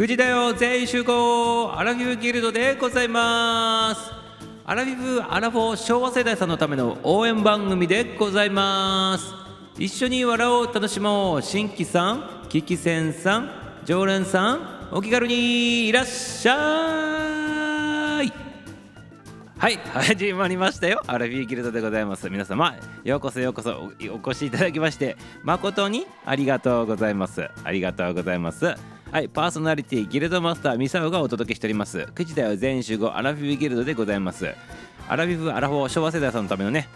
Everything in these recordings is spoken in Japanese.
9時だよ全員集合アラフィフギルドでございます。アラフィフアラフォー昭和世代さんのための応援番組でございます。一緒に笑おう楽しもう。新規さんキキセンさん常連さんお気軽にいらっしゃい。はい始まりましたよ。アラフィフギルドでございます。皆様ようこそようこそおお越しいただきまして誠にありがとうございます。ありがとうございます。はい、パーソナリティギルドマスターミサオがお届けしております。9時だよ全集合アラフィフギルドでございます。アラフィフアラフォー昭和世代さんのためのね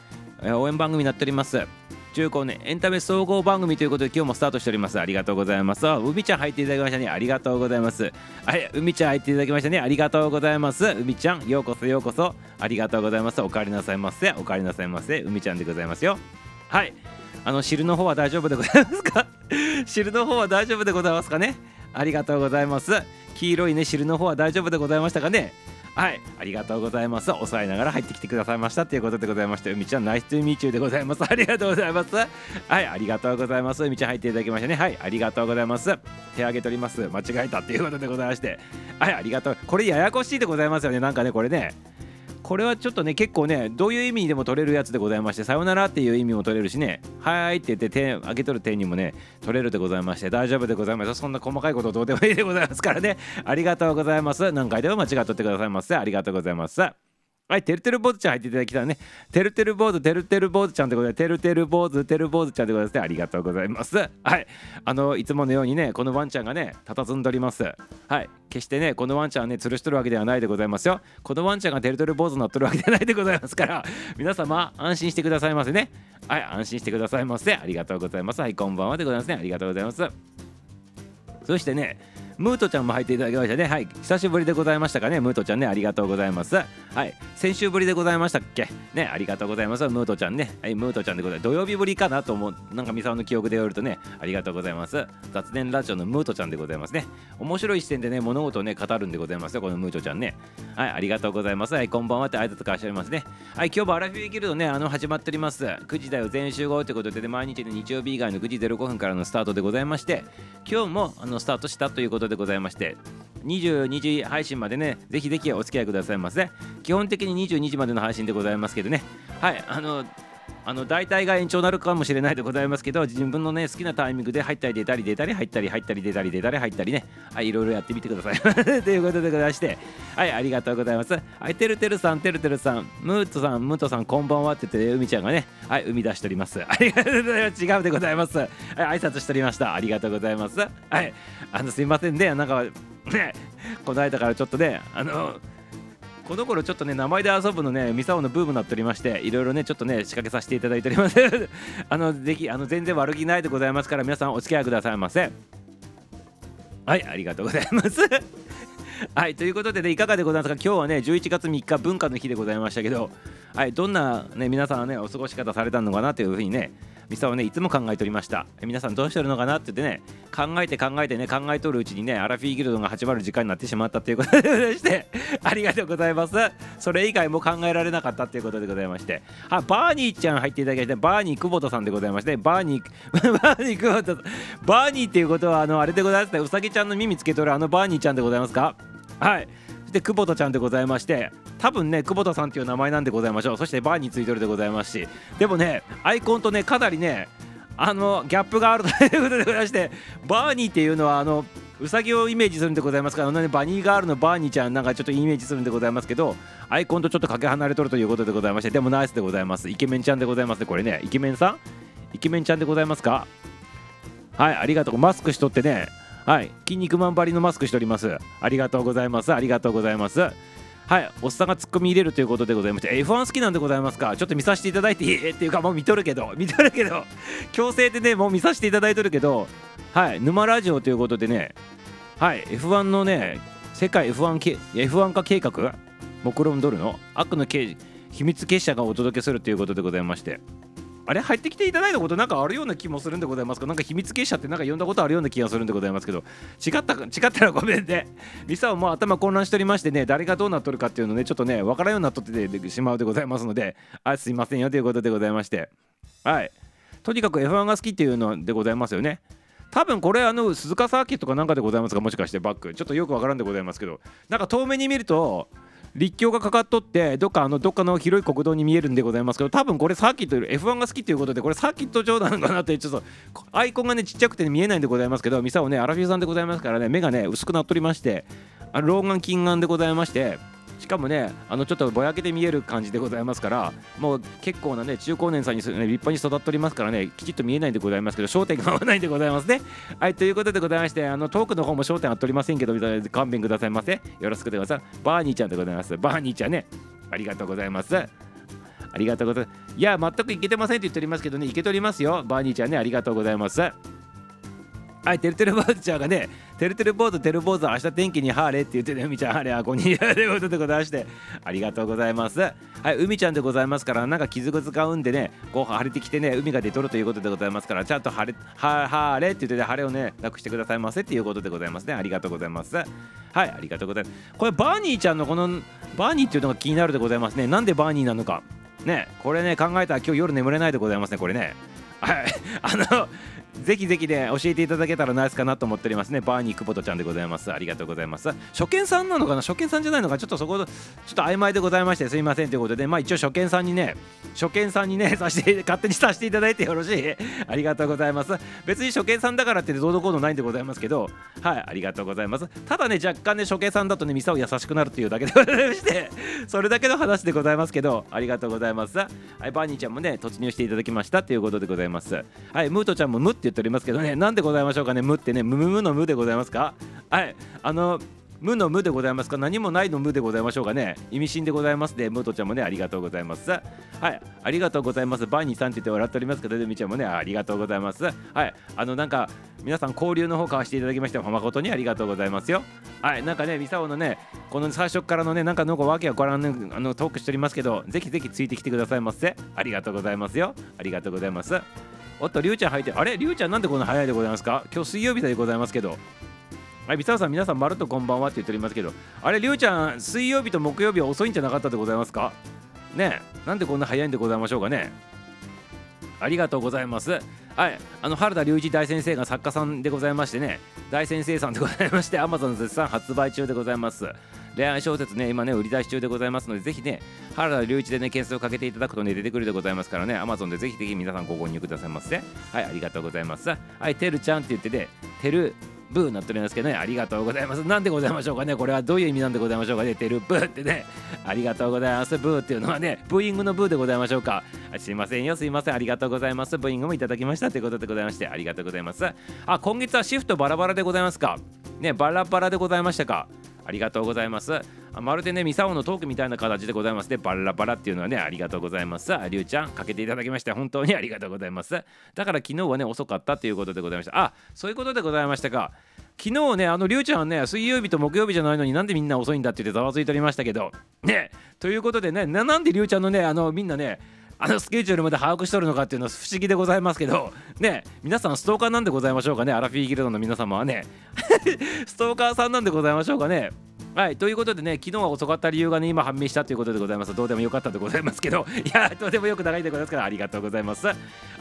応援番組になっております。中高ねエンタメ総合番組ということで今日もスタートしております。ありがとうございます。海ちゃん入っていただきましたね。ありがとうございます。はい海ちゃん入っていただきましたね。ありがとうございます。海ちゃんようこそようこそ。ありがとうございます。お帰りなさいませ。お帰りなさいませ。海ちゃんでございますよ。はい。あの汁の方は大丈夫でございますか？汁の方は大丈夫でございますかね？ありがとうございます黄色いね汁の方は大丈夫でございましたかね？はい、ありがとうございます。抑えながら入ってきてくださいましたということでございまして、海ちゃん、ナイストゥーミーチューでございます。ありがとうございます。はい、ありがとうございます。海ちゃん入っていただきましたね。はい、ありがとうございます。手挙げ取ります。間違えたっていうことでございまして、はい、ありがとう。これややこしいでございますよね。なんかね、これね。これはちょっとね結構ねどういう意味でも取れるやつでございましてさよならっていう意味も取れるしねはいって言って手開けとる手にもね取れるでございまして大丈夫でございます。そんな細かいことどうでもいいでございますからね。ありがとうございます。何回でも間違っとってくださいませ。ありがとうございます。はい、てるてる坊主ちゃん入っていただきたらね、てるてる坊主、てるてる坊主ちゃんってことで、てるてる坊主、てる坊主ちゃんってことで、ありがとうございます。はい、あの、いつものようにね、このワンちゃんがね、佇んでおります。はい、決してね、このワンちゃんはね、吊るしとるわけではないでございますよ。このワンちゃんがてるてる坊主になっとるわけではないでございますから、皆様、安心してくださいませね。はい、安心してくださいませ。ありがとうございます。はい、こんばんはでございますね。ありがとうございます。そしてね、ムートちゃんも入っていただきましたね。はい、久しぶりでございましたかね、ムートちゃんね、ありがとうございます。はい、先週ぶりでございましたっけ？ね、ありがとうございます。ムートちゃんね、はい、ムートちゃんでございます。土曜日ぶりかなと思う、なんかミサオの記憶でよるとね、ありがとうございます。雑念ラジオのムートちゃんでございますね。面白い視点でね、物事をね、語るんでございますよ、このムートちゃんね。はい、ありがとうございます。はい、こんばんはって挨拶からしておりますね。はい、今日もアラフィフギルドね、あの、始まっております。9時だよ、全集合ということで、毎日の日曜日以外の9時05分からのスタートでございまして、今日もあのスタートしたということでございまして、22時配信までね、ぜひぜひお付き合いくださいませ。基本的に22時までの配信でございますけどね、はい、あの、あの大体が延長になるかもしれないでございますけど自分のね好きなタイミングで入ったり出たり出たり入ったり入ったり出たり出たり入ったりね。はいいろいろやってみてください。ということでございまして。はいありがとうございます。はいてるてるさんてるてるさん。ムートさんムートさんこんばんはって言って海ちゃんがねはい生み出しております。ありがとうございます。違うでございます。はい挨拶しておりました。ありがとうございます。はいあのすいませんね。なんかねこの間からちょっとねあのこの頃ちょっとね名前で遊ぶのねミサオのブームになっておりましていろいろねちょっとね仕掛けさせていただいております。あのぜひあの全然悪気ないでございますから皆さんお付き合いくださいませ。はいありがとうございます。はいということでねいかがでございますか？今日はね11月3日文化の日でございましたけどはいどんなね皆さんはねお過ごし方されたのかなというふうにねミサはねいつも考えておりました。皆さんどうしてるのかなって言ってね考えて考えてね考えとるうちにねアラフィーギルドが始まる時間になってしまったということでございまして ありがとうございます。それ以外も考えられなかったということでございまして。あバーニーちゃん入っていただきましてバーニー久保田さんでございましてバーニー バーニー久保田さんバーニーっていうことはあのあれでございますね。うさぎちゃんの耳つけとるあのバーニーちゃんでございますか？はい。そして久保田ちゃんでございまして多分ね久保田さんっていう名前なんでございましょう。そしてバーについてるでございますし。でもねアイコンとねかなりねあのギャップがあるということでございましてバーニーっていうのはあのうさぎをイメージするんでございますから、ね、バニーガールのバーニーちゃんなんかちょっとイメージするんでございますけどアイコンとちょっとかけ離れとるということでございましてでもナイスでございます。イケメンちゃんでございますねこれね。イケメンさん？イケメンちゃんでございますか？はいありがとう。マスクしとってねはい。筋肉マン張りのマスクしております。ありがとうございます。ありがとうございます。はい、おっさんがツッコミ入れるということでございまして F1 好きなんでございますか？ちょっと見させていただいていい っていうかもう見とるけど見とるけど 強制でねもう見させていただいてるけどはい。沼ラジオということでねはい。F1 のね世界 F1, け F1 化計画目論んどるの？悪の刑秘密結社がお届けするということでございまして。あれ入ってきていただいたことなんかあるような気もするんでございますか？なんか秘密結社ってなんか読んだことあるような気がするんでございますけど。違った違ったらごめんね。ミサはもう頭混乱しておりましてね誰がどうなっとるかっていうのねちょっとね分からんようになっとってしまうでございますので。あすいませんよということでございまして。はい。とにかく F1 が好きっていうのでございますよね。多分これあの鈴鹿サーキットかなんかでございますか？もしかしてバック。ちょっとよくわからんでございますけど。なんか遠目に見ると立教がかかっとってどっかあのどっかの広い国道に見えるんでございますけど多分これサーキット F1 が好きということでこれサーキット上なのかなってちょっとアイコンがねちっちゃくて、見えないんでございますけどミサオねアラフィフさんでございますからね目がね薄くなっとりましてあの老眼近眼でございましてしかもねあのちょっとぼやけて見える感じでございますからもう結構なね中高年さんに、ね、立派に育っておりますからねきちっと見えないんでございますけど焦点が合わないんでございますね。はいということでございましてあのトークの方も焦点合っておりませんけど勘弁くださいませ。よろしくでございます。バーニーちゃんでございます。バーニーちゃんね。ありがとうございます。ありがとうございます。いや全くいけてませんって言っておりますけどねいけておりますよ。バーニーちゃんねありがとうございます。はい、てるてる坊主ちゃんがね、てるてる坊主、てる坊主、明日天気にハーレって言ってね、海ちゃん、ハーレ、あ、こんにちはということでございまして、ありがとうございます。はい、海ちゃんでございますから、なんか傷が使うんでね、こう晴れてきてね、海が出とるということでございますから、ちゃんと晴れ、は、ハーレって言ってね、晴れをね、なくしてくださいませっていうことでございますね。ありがとうございます。はい、ありがとうございます。これ、バーニーちゃんのこの、バーニーっていうのが気になるでございますね。なんでバーニーなのか。ね、これね、考えたら今日夜眠れないでございますね、これね。はい、あの、ぜひぜひね教えていただけたらナイスかなと思っておりますね。バーニー久保田ちゃんでございます。ありがとうございます。初見さんなのかな？初見さんじゃないのか？ちょっとそこちょっと曖昧でございましてすいませんということで。まあ一応初見さんにね初見さんにね さして勝手にさせていただいてよろしい？ありがとうございます。別に初見さんだからってどうのこうのないんでございますけど。はいありがとうございます。ただね若干ね初見さんだとねミサを優しくなるっていうだけでございまして。それだけの話でございますけど。ありがとうございます。はいバーニーちゃんもね突入していただきましたということでございます。はいムートちゃんもムって言っておりますけどね何でございましょうかね無ってね無無の無でございますか？はいあの無の無でございますか？何もないの無でございましょうかね意味深でございますで、ムートちゃんもね、ありがとうございます。はい、ありがとうございます。バーニーさんって言って笑っておりますけど、デミちゃんもね、ありがとうございます。はい、あの、なんか、皆さん交流の方交わしていただきまして、誠にありがとうございますよ。はい、なんかね、ミサオのね、この最初からのね、なんかのわけわからん、ね、あのトークしておりますけど、ぜひぜひついてきてくださいませ。ありがとうございますよ。ありがとうございます。おっと、りゅうちゃん入って、あれ？りゅうちゃんなんでこんな早いでございますか？今日水曜日でございますけど。はい、ビサさん、皆さん、まるっとこんばんはって言っておりますけど、あれ、りゅうちゃん、水曜日と木曜日は遅いんじゃなかったでございますか？ねえなんでこんな早いんでございましょうかね？ありがとうございます。はい、あの原田隆一大先生が作家さんでございましてね、大先生さんでございまして、Amazon 絶賛発売中でございます。恋愛小説ね、今ね、売り出し中でございますので、ぜひね、原田隆一でね、検索をかけていただくとね、出てくるでございますからね、Amazon でぜひぜひ皆さんご購入くださいませ。はい、ありがとうございます。はい、てるちゃんって言ってね、てるブーなっておりますけどね、ありがとうございます。なんでございましょうかね、これはどういう意味なんでございましょうかね、てるブーってね、ありがとうございます。ブーっていうのはね、ブーイングのブーでございましょうか。すいませんよ、すいません、ありがとうございます。ブーイングもいただきましたということでございまして、ありがとうございます。あ、今月はシフトバラバラでございますか？ね、バラバラでございましたか？ありがとうございます。まるでね、ミサオのトークみたいな形でございますね。バラバラっていうのはね、ありがとうございます。りゅうちゃん、かけていただきまして、本当にありがとうございます。だから昨日はね、遅かったということでございました。あ、そういうことでございましたか。昨日ね、あのりゅうちゃんはね、水曜日と木曜日じゃないのになんでみんな遅いんだって言ってざわついておりましたけど、ね、ということでね、なんでりゅうちゃんのね、あのみんなね、あのスケジュールまで把握しとるのかっていうのは不思議でございますけどね皆さんストーカーなんでございましょうかね。アラフィーギルドの皆様はね。ストーカーさんなんでございましょうかね。はい、ということでね、昨日は遅かった理由がね、今判明したということでございます。どうでもよかったでございますけど、いや、どうでもよく長いでございますから、ありがとうございます。は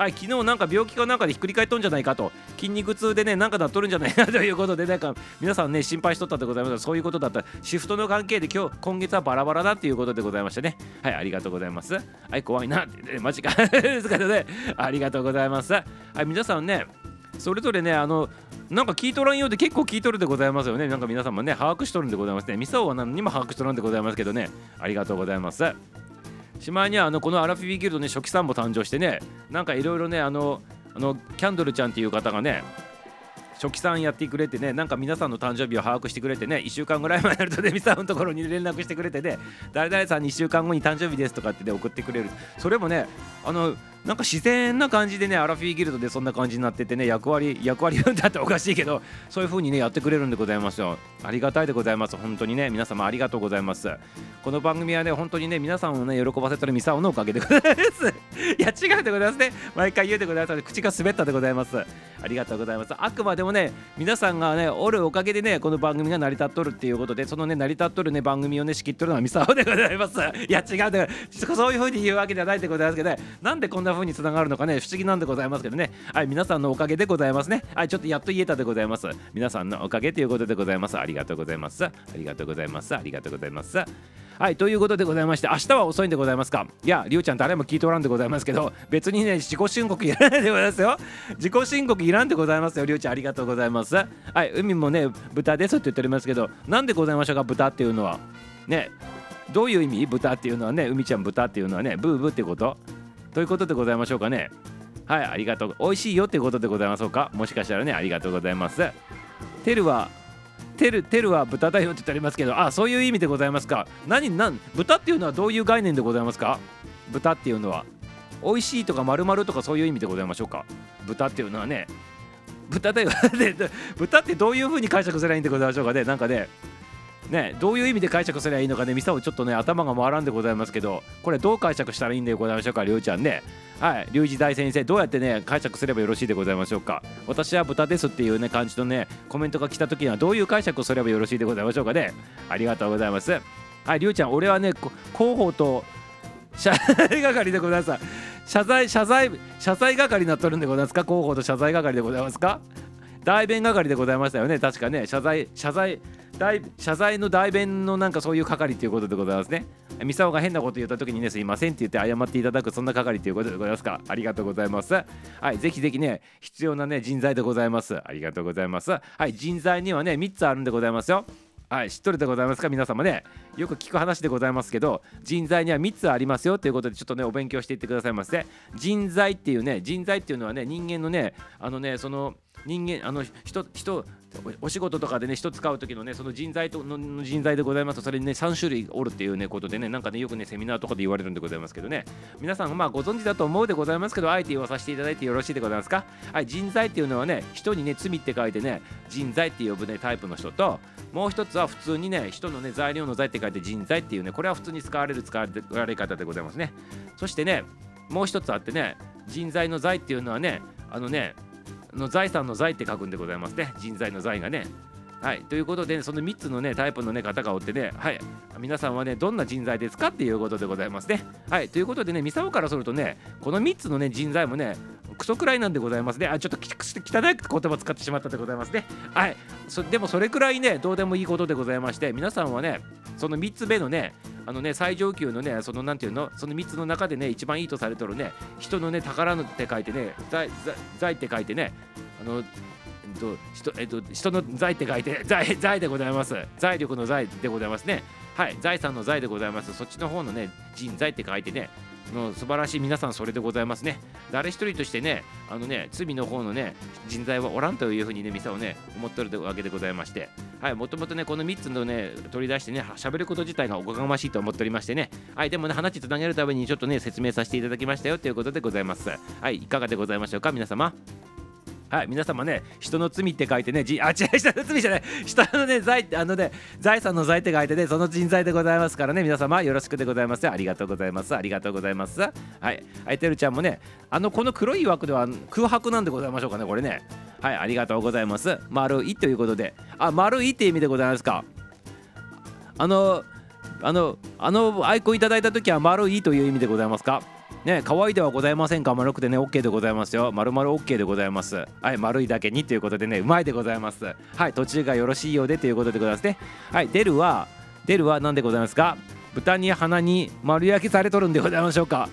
い、昨日なんか病気かなんかでひっくり返っとんじゃないかと、筋肉痛でね、なんかなっとるんじゃないか ということで、なんか皆さんね、心配しとったでございます。そういうことだった。シフトの関係で今日、今月はバラバラだっていうことでございましてね。はい、ありがとうございます。はい、怖いなって、マジか。ですからね、ありがとうございます。はい、皆さんね、それぞれね、あの、なんか聞いとらんようで結構聞いとるでございますよね。なんか皆さんもね、把握しとるんでございますね。ミサオは何にも把握しとるんでございますけどね。ありがとうございます。しまいにはあのこのアラフィビギルドね、初期さんも誕生してね、なんかいろいろね、あの、あのキャンドルちゃんっていう方がね、初期さんやってくれてねなんか皆さんの誕生日を把握してくれてね1週間ぐらい前になるとデミさんのところに連絡してくれてね誰々さんに1週間後に誕生日ですとかって、ね、送ってくれるそれもねあのなんか自然な感じでねアラフィーギルドでそんな感じになっててね役割役割 だっておかしいけどそういう風にねやってくれるんでございますよ。ありがたいでございます。本当にね皆様ありがとうございます。この番組はね本当にね皆さんをね喜ばせたらミサオのおかげでございます。いや違うでございますね。毎回言うでございます。口が滑ったでございます。ありがとうございます。あくまでもね皆さんがねおるおかげでねこの番組が成り立っとるっていうことでそのね成り立っとるね番組をね仕切っとるのはミサオでございます。いや違うでそういう風に言うわけじゃないでございますけどね。なんでこんなな風につながるのかね？不思議なんでございますけどね。はい皆さんのおかげでございますね。はいちょっとやっと言えたでございます。皆さんのおかげということでございます。ありがとうございます。ありがとうございます。ありがとうございます。はいということでございまして明日は遅いんでございますか？いやりゅうちゃん誰も聞いておらんでございますけど別にね自己申告いらないでございますよ。自己申告いらんでございますよ。りゅうちゃんありがとうございます。はい海もね豚ですって言っておりますけどなんでございましょうか？豚っていうのは。ねどういう意味？豚っていうのはね海ちゃん豚っていうのはねブーブーってこと。ということでございましょうかね。はいありがとう。美味しいよってことでございましょうか。もしかしたらねありがとうございます。テルはテルテルは豚だよって言ってありますけどあそういう意味でございますか。何何？豚っていうのはどういう概念でございますか？豚っていうのは美味しいとか丸々とかそういう意味でございましょうか？豚っていうのはね豚だよ。豚ってどういう風に解釈すればいいんでございましょうかね？なんかねね、どういう意味で解釈すればいいのかね、ミサオちょっとね、頭が回らんでございますけど、これどう解釈したらいいんでございましょうか、りょうちゃんね。はい、龍二大先生、どうやってね、解釈すればよろしいでございましょうか。私は豚ですっていうね、感じのね、コメントが来た時には、どういう解釈をすればよろしいでございましょうかね。ありがとうございます。はい、りゅうちゃん、俺はね、広報と謝罪係でございます。謝罪、謝罪、謝罪係になっとるんでございますか？広報と謝罪係でございますか？代弁係でございましたよね、確かね、謝罪、謝罪、謝罪の代弁のなんかそういう係ということでございますね。ミサオが変なこと言った時にね、すいませんって言って謝っていただく、そんな係ということでございますか。ありがとうございます。はい、ぜひぜひね、必要なね、人材でございます。ありがとうございます。はい、人材にはね、3つあるんでございますよ。はい、知っとるでございますか？皆様ねよく聞く話でございますけど人材には3つありますよということでちょっとねお勉強していってくださいませ人材っていうね人材っていうのはね人間のねあのねその人間あの人人お仕事とかでね人使う時のねその人材との人材でございますとそれにね3種類おるっていうねことでねなんかねよくねセミナーとかで言われるんでございますけどね。皆さんまあご存知だと思うでございますけどあえて言わさせていただいてよろしいでございますか？はい人材っていうのはね人にね罪って書いてね人材って呼ぶねタイプの人ともう一つは普通にね人のね材料の材って書いて人材っていうねこれは普通に使われる使われ方でございますね。そしてねもう一つあってね人材の財っていうのはねあのねの財産の財って書くんでございますね人材の財がねはい、ということで、ね、その3つの、ね、タイプの、ね、方がおってね、はい、皆さんはね、どんな人材ですかっていうことでございますね。はい、ということでね、ミサオからするとね、この3つの、ね、人材もね、クソくらいなんでございますね。あ、ちょっと汚い言葉使ってしまったでございますね。はい、そでもそれくらいね、どうでもいいことでございまして、皆さんはね、その3つ目のね、あのね、最上級のね、そのなんていうの、その3つの中でね、一番いいとされてるね、人のね、宝のって書いてね、財財って書いてね、あのえっと人えっと、人の財って書いて 財財でございます。財力の財でございますね。はい財産の財でございます。そっちの方のね人財って書いてねの素晴らしい皆さんそれでございますね。誰一人としてねあのね罪の方のね人材はおらんというふうにねミサをね思っとるわけでございまして。はいもともとねこの3つのね取り出してね喋ること自体がおこがましいと思っておりましてね。はいでもね話つなげるためにちょっとね説明させていただきましたよということでございます。はいいかがでございましょうか皆様。はい、皆様ね、人の罪って書いてね、じ あ、違う、人の罪じゃない、人のね、財、あのね、財産の財って書いてね、その人材でございますからね、皆様よろしくでございます。ありがとうございます。ありがとうございます。はい、はい、てるちゃんもね、あの、この黒い枠では空白なんでございましょうかね、これね。はい、ありがとうございます。丸いということで、あ、丸いって意味でございますか。あの、あの、あのアイコンいただいたときは丸いという意味でございますか。ね、可愛いではございませんか？丸くてね、OK でございますよ。丸々 OK でございます。はい、丸いだけにということでね、うまいでございます。はい、途中がよろしいようでということでございますね。はい、出るは、出るは何でございますか？豚に鼻に丸焼きされとるんでございましょうか。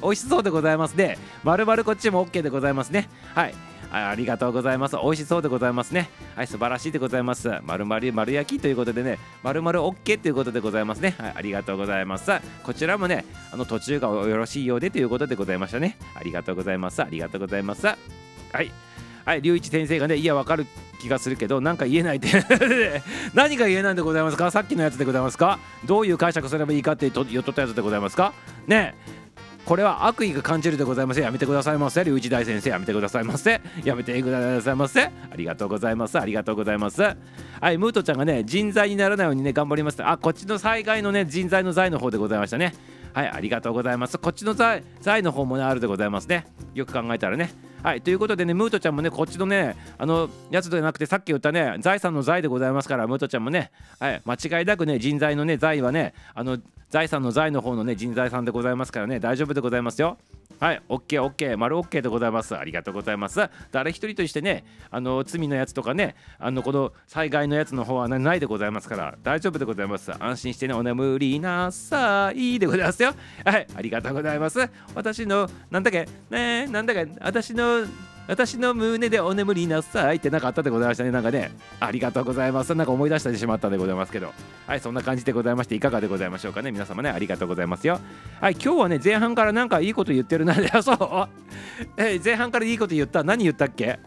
美味しそうでございますね。丸々こっちも OK でございますね。はい。ありがとうございます。美味しそうでございますね。はい、素晴らしいでございます。丸々丸焼きということでね、丸々 OK ということでございますね。はい、ありがとうございます。こちらもね、あの途中がよろしいようでということでございましたね。ありがとうございます。ありがとうございます。はい。はい、龍一先生がね、いや、わかる気がするけど、なんか言えないって 何が言えないんでございますか？さっきのやつでございますか？どういう解釈すればいいかって言っとったやつでございますか？ねこれは悪意が感じるでございませやめてくださいませ。龍一大先生やめてくださいませ。やめてくださいませ。ありがとうございます。ありがとうございます。はいムートちゃんがね人材にならないようにね頑張ります。あこっちの災害のね人材の財の方でございましたね。はいありがとうございます。こっちの財財の方もねあるでございますね。よく考えたらね。はい、ということでね、ムートちゃんもね、こっちのね、あのやつではなくて、さっき言ったね、財産の財でございますから、ムートちゃんもね、はい、間違いなくね、人材のね、財はね、あの財産の財の方のね、人材さんでございますからね、大丈夫でございますよ。はい、OK、OK、丸 OK でございます。ありがとうございます。誰一人としてね、あの罪のやつとかね、あのこの災害のやつの方はないでございますから、大丈夫でございます。安心してね、お眠りなさいでございますよ。はい、ありがとうございます。私の、なんだっけ、ねなんだっけ、私の私の胸でお眠りなさいってなかあったでございましたね。なんかね、ありがとうございます。なんか思い出してしまったでございますけど。はい、そんな感じでございまして、いかがでございましょうかね。皆様ね、ありがとうございますよ。はい、今日はね、前半からなんかいいこと言ってるな。そう。え前半からいいこと言った。何言ったっけ？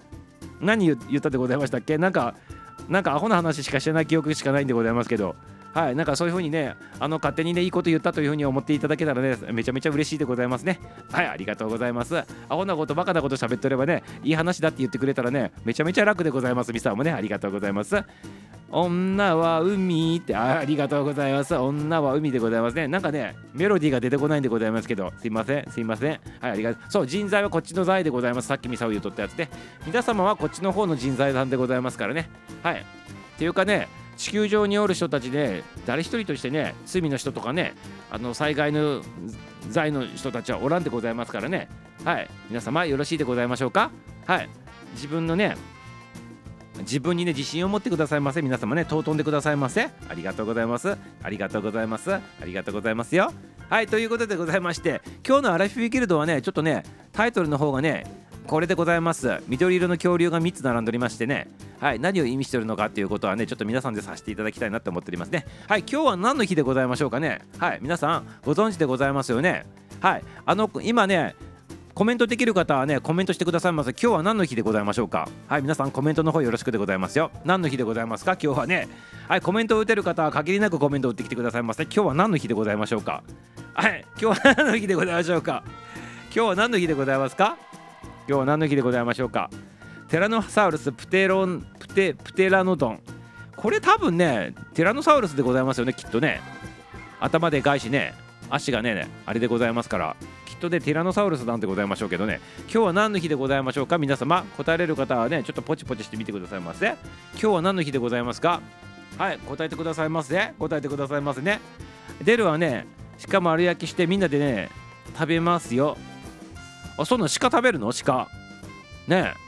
何言ったでございましたっけ？なんか、なんかアホな話しかしてない記憶しかないんでございますけど。はい、なんかそういう風にね、あの勝手にね、いいこと言ったという風に思っていただけたらね、めちゃめちゃ嬉しいでございますね。はい、ありがとうございます。アホなこと、バカなこと喋ってればね、いい話だって言ってくれたらね、めちゃめちゃ楽でございます。ミサもね、ありがとうございます。女は海ってありがとうございます。女は海でございますね。なんかね、メロディーが出てこないんでございますけど、すいません、すいません。はい、ありがとう。そう、人材はこっちの材でございます。さっきミサを言うとったやつで。皆様はこっちの方の人材さんでございますからね。はい。っていうかね、地球上におる人たちで誰一人としてね罪の人とかねあの災害の罪の人たちはおらんでございますからね。はい。皆様よろしいでございましょうか？はい。自分のね自分にね自信を持ってくださいませ。皆様ね尊んでくださいませ。ありがとうございます。ありがとうございます。ありがとうございますよ。はい。ということでございまして今日のアラフィフギルドはねちょっとねタイトルの方がねこれでございます。緑色の恐竜が3つ並んでおりましてね。はい何を意味してるのかっていうことはねちょっと皆さんでさせていただきたいなって思っておりますね。はい今日は何の日でございましょうかね。はい皆さんご存知でございますよね。はいあの今ねコメントできる方はねコメントしてくださいませ今日は何の日でございましょうか。はい皆さんコメントの方よろしくでございますよ。何の日でございますか？今日はね。はいコメントを打てる方は限りなくコメントを打ってきてくださいませ今日は何の日でございましょうか。はい今日は何の日でございましょうか。今日は何の日でございますか？今日は何の日でございましょうか？テラノサウルスプテロンプテプテラノドン。これ多分ねテラノサウルスでございますよねきっとね。頭でかいしね足がねあれでございますから。きっとねティラノサウルスなんでございましょうけどね。今日は何の日でございましょうか？皆様答えれる方はねちょっとポチポチしてみてくださいませ。今日は何の日でございますか？はい答えてくださいませ。答えてくださいませね。出るはね。しかも丸焼きしてみんなでね食べますよ。あそんな鹿食べるの？鹿。ねえ。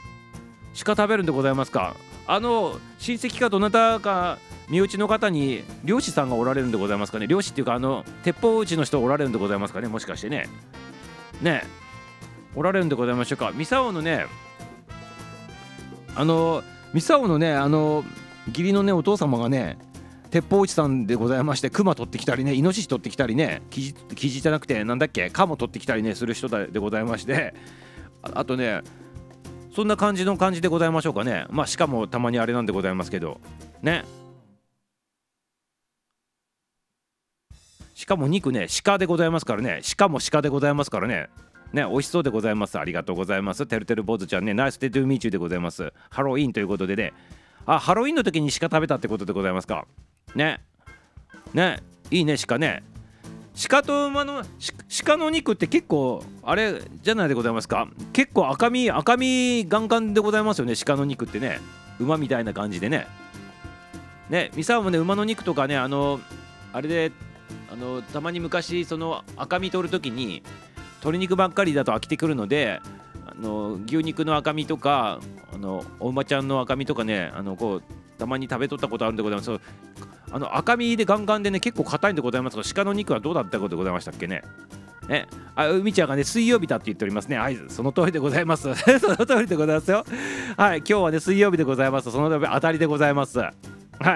鹿食べるんでございますか？あの親戚かどなたか身内の方に漁師さんがおられるんでございますかね？漁師っていうかあの鉄砲打ちの人おられるんでございますかね？もしかしてね。ねおられるんでございましょうか？三竿のねあの三竿のねあの義理のねお父様がね鉄砲打ちさんでございまして熊取ってきたりねイノシシ取ってきたりねキジキジじゃなくてなんだっけカモ取ってきたりねする人でございましてあとねそんな感じの感じでございましょうかねまあしかもたまにあれなんでございますけどねしかも肉ね鹿でございますからね鹿も鹿でございますからねね、美味しそうでございます。ありがとうございます。てるてる坊主ちゃんね、ナイステトゥーミーチューでございます。ハロウィンということでね、あ、ハロウィンの時に鹿食べたってことでございますか？ね。ね。いいね鹿ね。鹿と馬の鹿の肉って結構あれじゃないでございますか？結構赤身赤身ガンガンでございますよね鹿の肉ってね。馬みたいな感じでね。ねミサもね馬の肉とかねあのあれであのたまに昔その赤身取る時に鶏肉ばっかりだと飽きてくるのであの牛肉の赤身とかあのお馬ちゃんの赤身とかねあのこうたまに食べとったことあるんでございます。あの赤身でガンガンでね結構硬いんでございますが鹿の肉はどうだったことでございましたっけね。ね、あ海ちゃんがね水曜日だって言っております。ねはいその通りでございます。その通りでございますよ。はい今日はね水曜日でございます。そのため当たりでございます。はい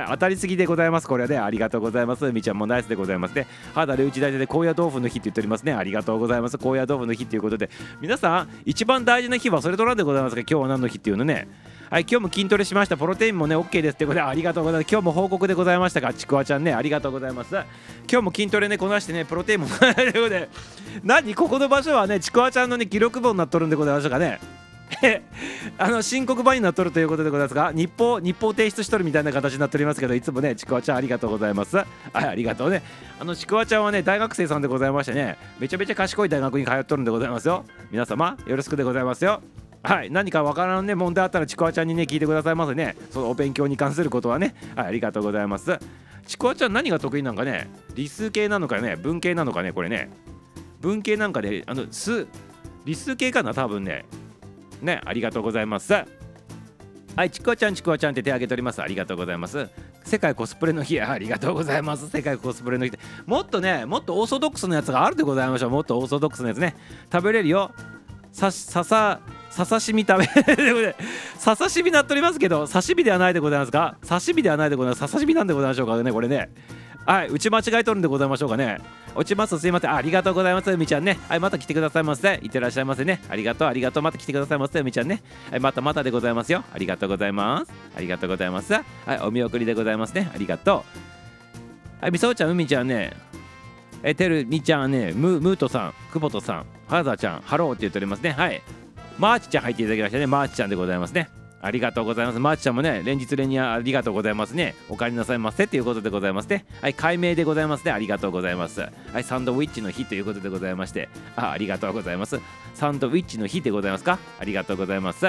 当たりすぎでございます。これはねありがとうございます。みちゃんもナイスでございますね。肌で打ち出しで高野豆腐の日って言っておりますね。ありがとうございます。高野豆腐の日っていうことで。皆さん一番大事な日はそれとなんでございますか？今日は何の日っていうのね。はい、今日も筋トレしました。プロテインもね、OK ですってことで、ありがとうございます。今日も報告でございましたが、ちくわちゃんね、ありがとうございます。今日も筋トレね、こなしてね、プロテインもということで、何ここの場所はね、ちくわちゃんのね、記録簿になっとるんでございましょうかね。あの申告場になっとるということでございますが日報日報提出しとるみたいな形になっておりますけどいつもねちくわちゃんありがとうございますはいありがとうねあのちくわちゃんはね大学生さんでございましてねめちゃめちゃ賢い大学に通っとるんでございますよ皆様よろしくでございますよはい何かわからんね問題あったらちくわちゃんにね聞いてくださいませね。そのお勉強に関することはね。はいありがとうございます。ちくわちゃん何が得意なんかね理数系なのかね文系なのかねこれね。文系なんかであの数理数系かな多分ね。ねありがとうございます。はいちくわちゃんちくわちゃんって手挙げております。ありがとうございます。世界コスプレの日 ありがとうございます。世界コスプレの日。もっとねもっとオーソドックスのやつがあるでございましょう。もっとオーソドックスのやつね。食べれるよ。さささささしみ食べ。ささしみなっておりますけど刺身ではないでございますか刺身ではないでございます。ささしみなんでございましょうかねこれね。はい打ち間違えとるんでございましょうかね。落ちますすいません。ありがとうございますみちゃんね。はいまた来てくださいませ。いってらっしゃいませね。ありがとうありがとう。また来てくださいませみちゃんね。はいまたまたでございますよ。ありがとうございます。ありがとうございます。はいお見送りでございますね。ありがとう。はいみそちゃんうみちゃんね。えてるみちゃんね。ムムートさん久保田さん。はざちゃんハローって言っておりますねはいマーチちゃん入っていただきましたねマーチちゃんでございますねありがとうございます。マーチちゃんもね、連日連夜ありがとうございますね。お帰りなさいませということでございますね。はい、改名でございますね。ありがとうございます。はい、サンドウィッチの日ということでございまして、あありがとうございます。サンドウィッチの日でございますか？ありがとうございます。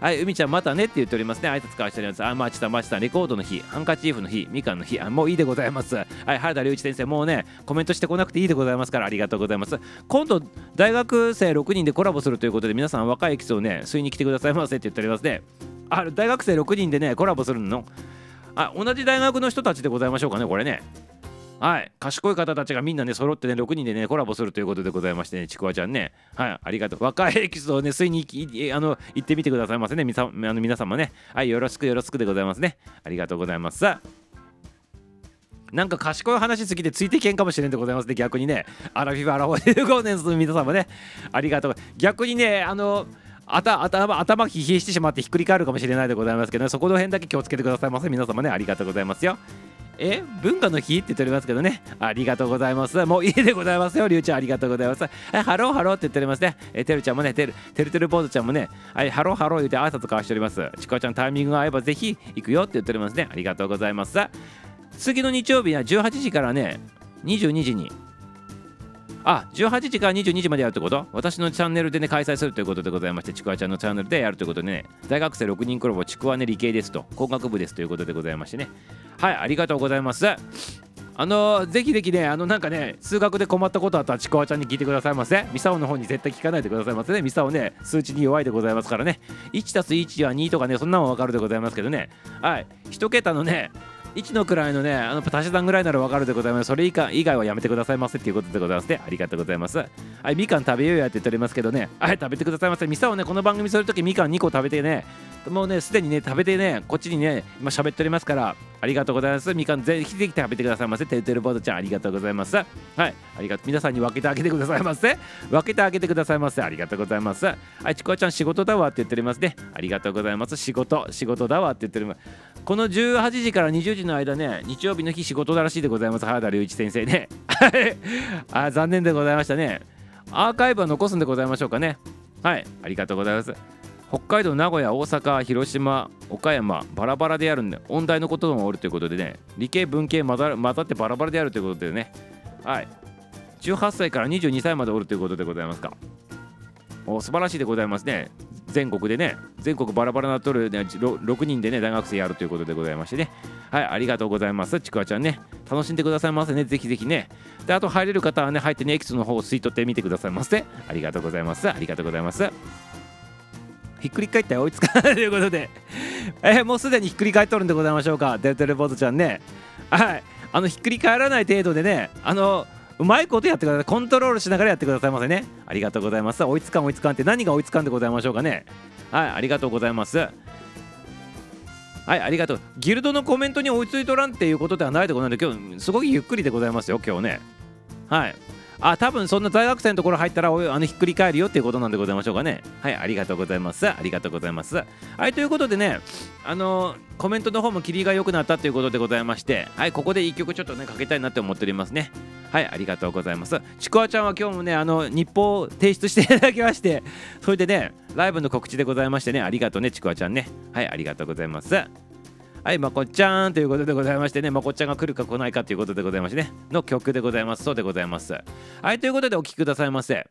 はい、海ちゃんまたねって言っておりますね。挨拶交わしております。あ、マーチさん、マーチさん、レコードの日、ハンカチーフの日、みかんの日、あもういいでございます。はい、原田隆一先生、もうね、コメントしてこなくていいでございますから、ありがとうございます。今度、大学生6人でコラボするということで、皆さん若いエキスをね、吸いに来てくださいませって言っておりますね。あ大学生6人でね、コラボするの？あ、同じ大学の人たちでございましょうかね、これね。はい、賢い方たちがみんなね、揃ってね、6人でね、コラボするということでございましてね、ちくわちゃんね、はい、ありがとう。若いエキスをね、吸いに行あの行ってみてくださいませね、みさあの皆様ね。はい、よろしくよろしくでございますね。ありがとうございますさ。なんか賢い話すぎてついてけんかもしれんでございますね、逆にね。アラフィフアラフォー中年の皆様ね、ありがとう。逆にね、あの、頭頭頭冷えしてしまってひっくり返るかもしれないでございますけど、ね、そこの辺だけ気をつけてくださいませ皆様ねありがとうございますよえ文化の日って言っておりますけどね。ありがとうございます。もうええでございますよ。りゅうちゃんありがとうございます。はい、ハローハローって言っておりますね。えてるちゃんもね、てるてるてるボードちゃんもね、はい、ハローハロー言って挨拶交わしております。ちこちゃんタイミングが合えばぜひ行くよって言っておりますね。ありがとうございます。次の日曜日は18時からね、22時にあ18時から22時までやるってこと？私のチャンネルでね開催するということでございましてちくわちゃんのチャンネルでやるということでね大学生6人コラボちくわね理系ですと工学部ですということでございましてねはいありがとうございますあのぜひぜひね、あのなんかね、数学で困ったことあったら、ちくわちゃんに聞いてくださいませ。ミサオの方に絶対聞かないでくださいませね。ミサオね、数値に弱いでございますからね。1たす1は2とかね、そんなもわかるでございますけどね。はい、1桁のね、1の位のね、あの足し算ぐらいならわかるでございます。それ以下以外はやめてくださいませっていうことでございますね。ありがとうございます。はい、みかん食べようやって言っておりますけどね、はい、食べてくださいませ。ミサをね、この番組するときみかん2個食べてね、もうね、すでにね、食べてね、こっちにね、今喋っておりますから、ありがとうございます。みかんぜひぜひ食べてくださいませ。てるてるボードちゃん、ありがとうございます。はい、ありがとう。皆さんに分けてあげてくださいませ。分けてあげてくださいませ。ありがとうございます。はい、ちくわちゃん、仕事だわって言っておりますね。ありがとうございます。仕事、仕事だわって言っております。この18時から20時の間ね、日曜日の日仕事だらしいでございます。原田隆一先生ね。あ残念でございましたね。アーカイブは残すんでございましょうかね。はい、ありがとうございます。北海道、名古屋、大阪、広島、岡山、バラバラでやるんで、音大のこともおるということでね、理系、文系混ざ混ざってバラバラでやるということでね、はい、18歳から22歳までおるということでございますか。お素晴らしいでございますね。全国でね、全国バラバラなとる、ね、6人でね、大学生やるということでございましてね。はい、ありがとうございます。ちくわちゃんね、楽しんでくださいませね、ぜひぜひね。で、あと入れる方はね、入ってね、エキスの方を吸い取ってみてくださいませ。ありがとうございます。ありがとうございます。ひっくり返ったら追いつかないということで、えー、もうすでにひっくり返っとるんでございましょうか、デルテレポートちゃんね。はい、あのひっくり返らない程度でね、あのうまいことやってください。コントロールしながらやってくださいませね。ありがとうございます。追いつかん追いつかんって何が追いつかんでございましょうかね。はい、ありがとうございます。はい、ありがとう。ギルドのコメントに追いついとらんっていうことではないでございます。今日、すごいゆっくりでございますよ、今日ね。はい。あ、多分そんな大学生のところ入ったらあのひっくり返るよっていうことなんでございましょうかね。はい、ありがとうございます。ありがとうございます。はい、ということでね、あのコメントの方も切りが良くなったということでございまして、はい、ここで1曲ちょっとね、かけたいなって思っておりますね。はい、ありがとうございます。ちくわちゃんは今日もね、あの日報を提出していただきまして、それでね、ライブの告知でございましてね、ありがとうね、ちくわちゃんね。はい、ありがとうございます。はい、まこっちゃんということでございましてね、まこっちゃんが来るか来ないかということでございましてね、の曲でございます。そうでございます。はい、ということでお聴きくださいませ。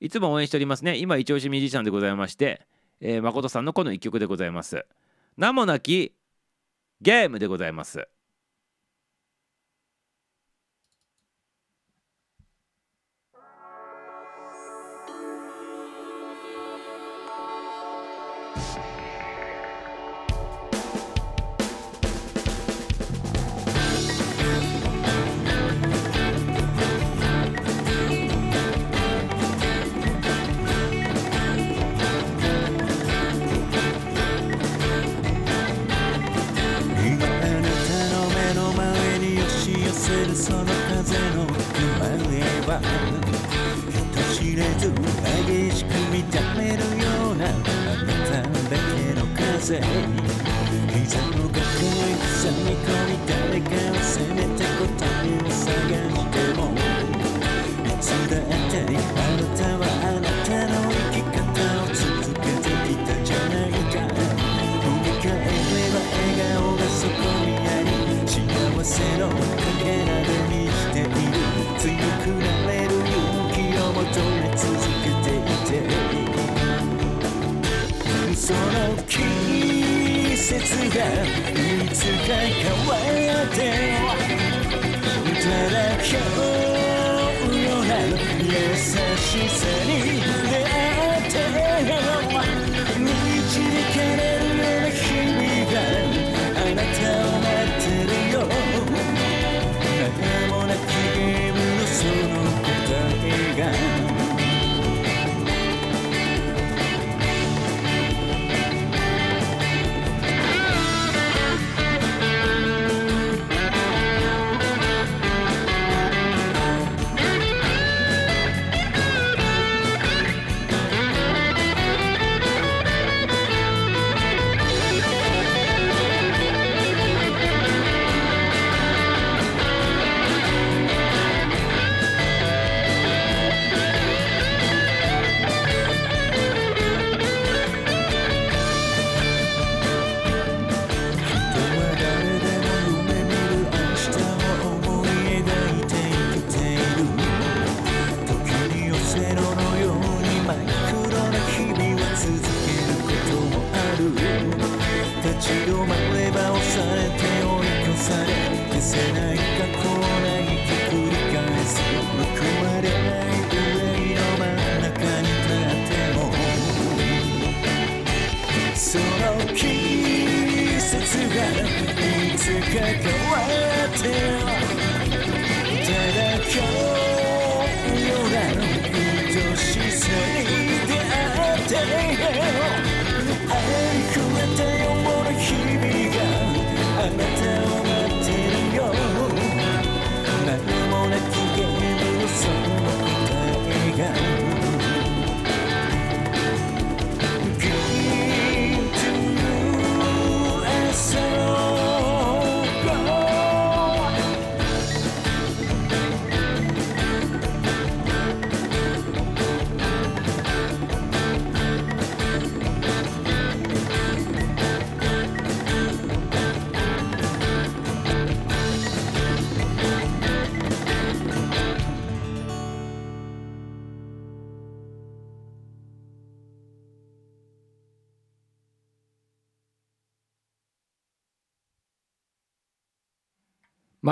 いつも応援しておりますね。今、一押しミュージシャンでございまして、えー、誠さんのこの一曲でございます。名もなきゲームでございます。その風の生は下知れず激しく見たれるようなあなただけの風膝の崖に挟み込み誰かを責めた答えを探すその季節がいつか変わってただ今日ような優しさに listener.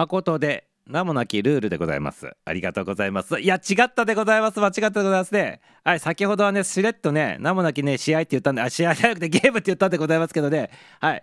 誠で名もなきルールでございます。ありがとうございます。いや違ったでございます。間違ったでございますね。はい先ほどはねしれっとね名もなきね試合って言ったんであ試合じゃなくてゲームって言ったんでございますけどね。はい。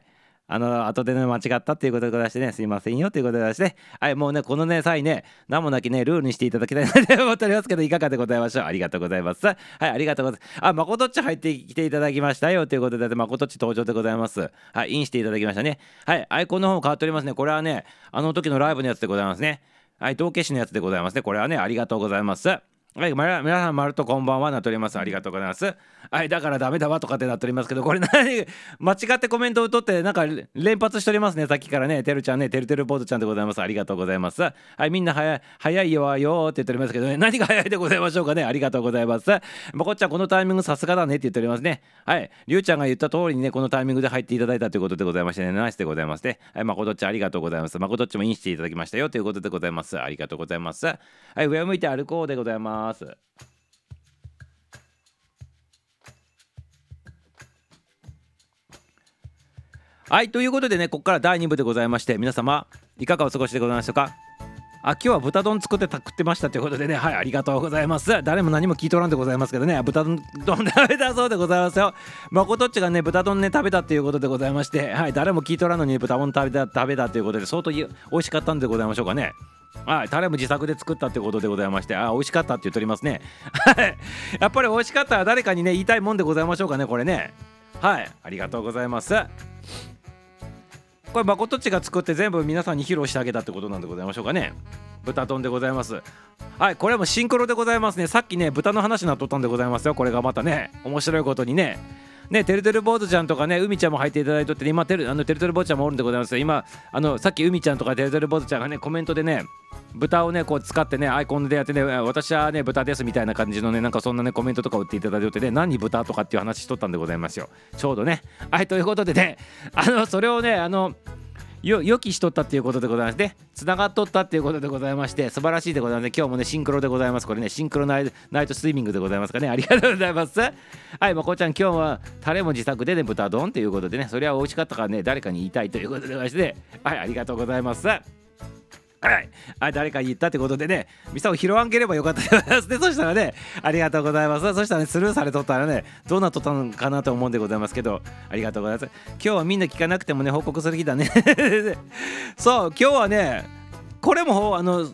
あの後でね間違ったっていうことでございましてねすいませんよということでございましてはいもうねこのね際ね名もなきねルールにしていただきたいなと思っておりますけどいかがでございましょう？ありがとうございます。はいありがとうございます。あ誠っち入ってきていただきましたよということで誠っち登場でございます。はいインしていただきましたね。はいアイコンの方変わっておりますね。これはねあの時のライブのやつでございますね。はい道化師のやつでございますね。これはねありがとうございます。はい、皆さん、まるとこんばんはなっております。ありがとうございます。はい、だからダメだわとかってなっておりますけど、これ 何、間違ってコメントを取って、なんか連発しておりますね。さっきからね、てるちゃんね、てるてるボードちゃんでございます。ありがとうございます。はい、みんな早い、早いよはよって言っておりますけどね、何が早いでございましょうかね。ありがとうございます。まこっちゃん、このタイミングさすがだねって言っておりますね。はい、りゅうちゃんが言った通りにね、このタイミングで入っていただいたということでございましてね、ナイスでございますね。はい、まこっちゃん、ありがとうございます。まこっちゃもインしていただきましたよということでございます。ありがとうございます。はい、上を向いて歩こうでございます。ます。はいということでねここから第2部でございまして皆様いかがお過ごしでございましたか？あ今日は豚丼作ってた食ってましたということでね。はいありがとうございます。誰も何も聞いとらんでございますけどね。豚丼食べたそうでございますよ。まことっちがね豚丼ね食べたっていうことでございまして。はい誰も聞いとらんのに豚丼食べた食べたということで相当美味しかったんでございましょうかね。はい、タレも自作で作ったってことでございまして、あ、美味しかったって言っておりますね。はい、やっぱり美味しかったら誰かにね、言いたいもんでございましょうかね、これね。はい、ありがとうございます。これまことっちが作って全部皆さんに披露してあげたってことなんでございましょうかね。豚丼でございます。はいこれもシンクロでございますね。さっきね豚の話になっとったんでございますよ。これがまたね面白いことにね。ね、てるてる坊主ちゃんとかね、海ちゃんも入っていただいとって、今、てるあのてるてる坊ちゃんもおるんでございます。今、あのさっき海ちゃんとかてるてる坊主ちゃんがね、コメントでね、豚をね、こう使ってね、アイコンでやってね、私はね、豚ですみたいな感じのね、なんかそんなね、コメントとか打っていただいてね、何豚とかっていう話しとったんでございますよ。ちょうどね。はい、ということでね、あの、それをね、あの、よ予期しとったっていうことでございましてつながっとったっていうことでございまして素晴らしいでございます。ね今日もねシンクロでございます。これねシンクロナイナイトスイミングでございますかね。ありがとうございます。はいまこちゃん今日はタレも自作でね豚丼ということでねそれは美味しかったからね誰かに言いたいということでございまして。はいありがとうございます。はい、あ誰か言ったってことでね、ミサを拾わんければよかったでございますね。そしたらね、ありがとうございます。そしたらね、スルーされとったらね、どうなっとったのかなと思うんでございますけど、ありがとうございます。今日はみんな聞かなくてもね、報告する日だね。そう、今日はね、これも、あの、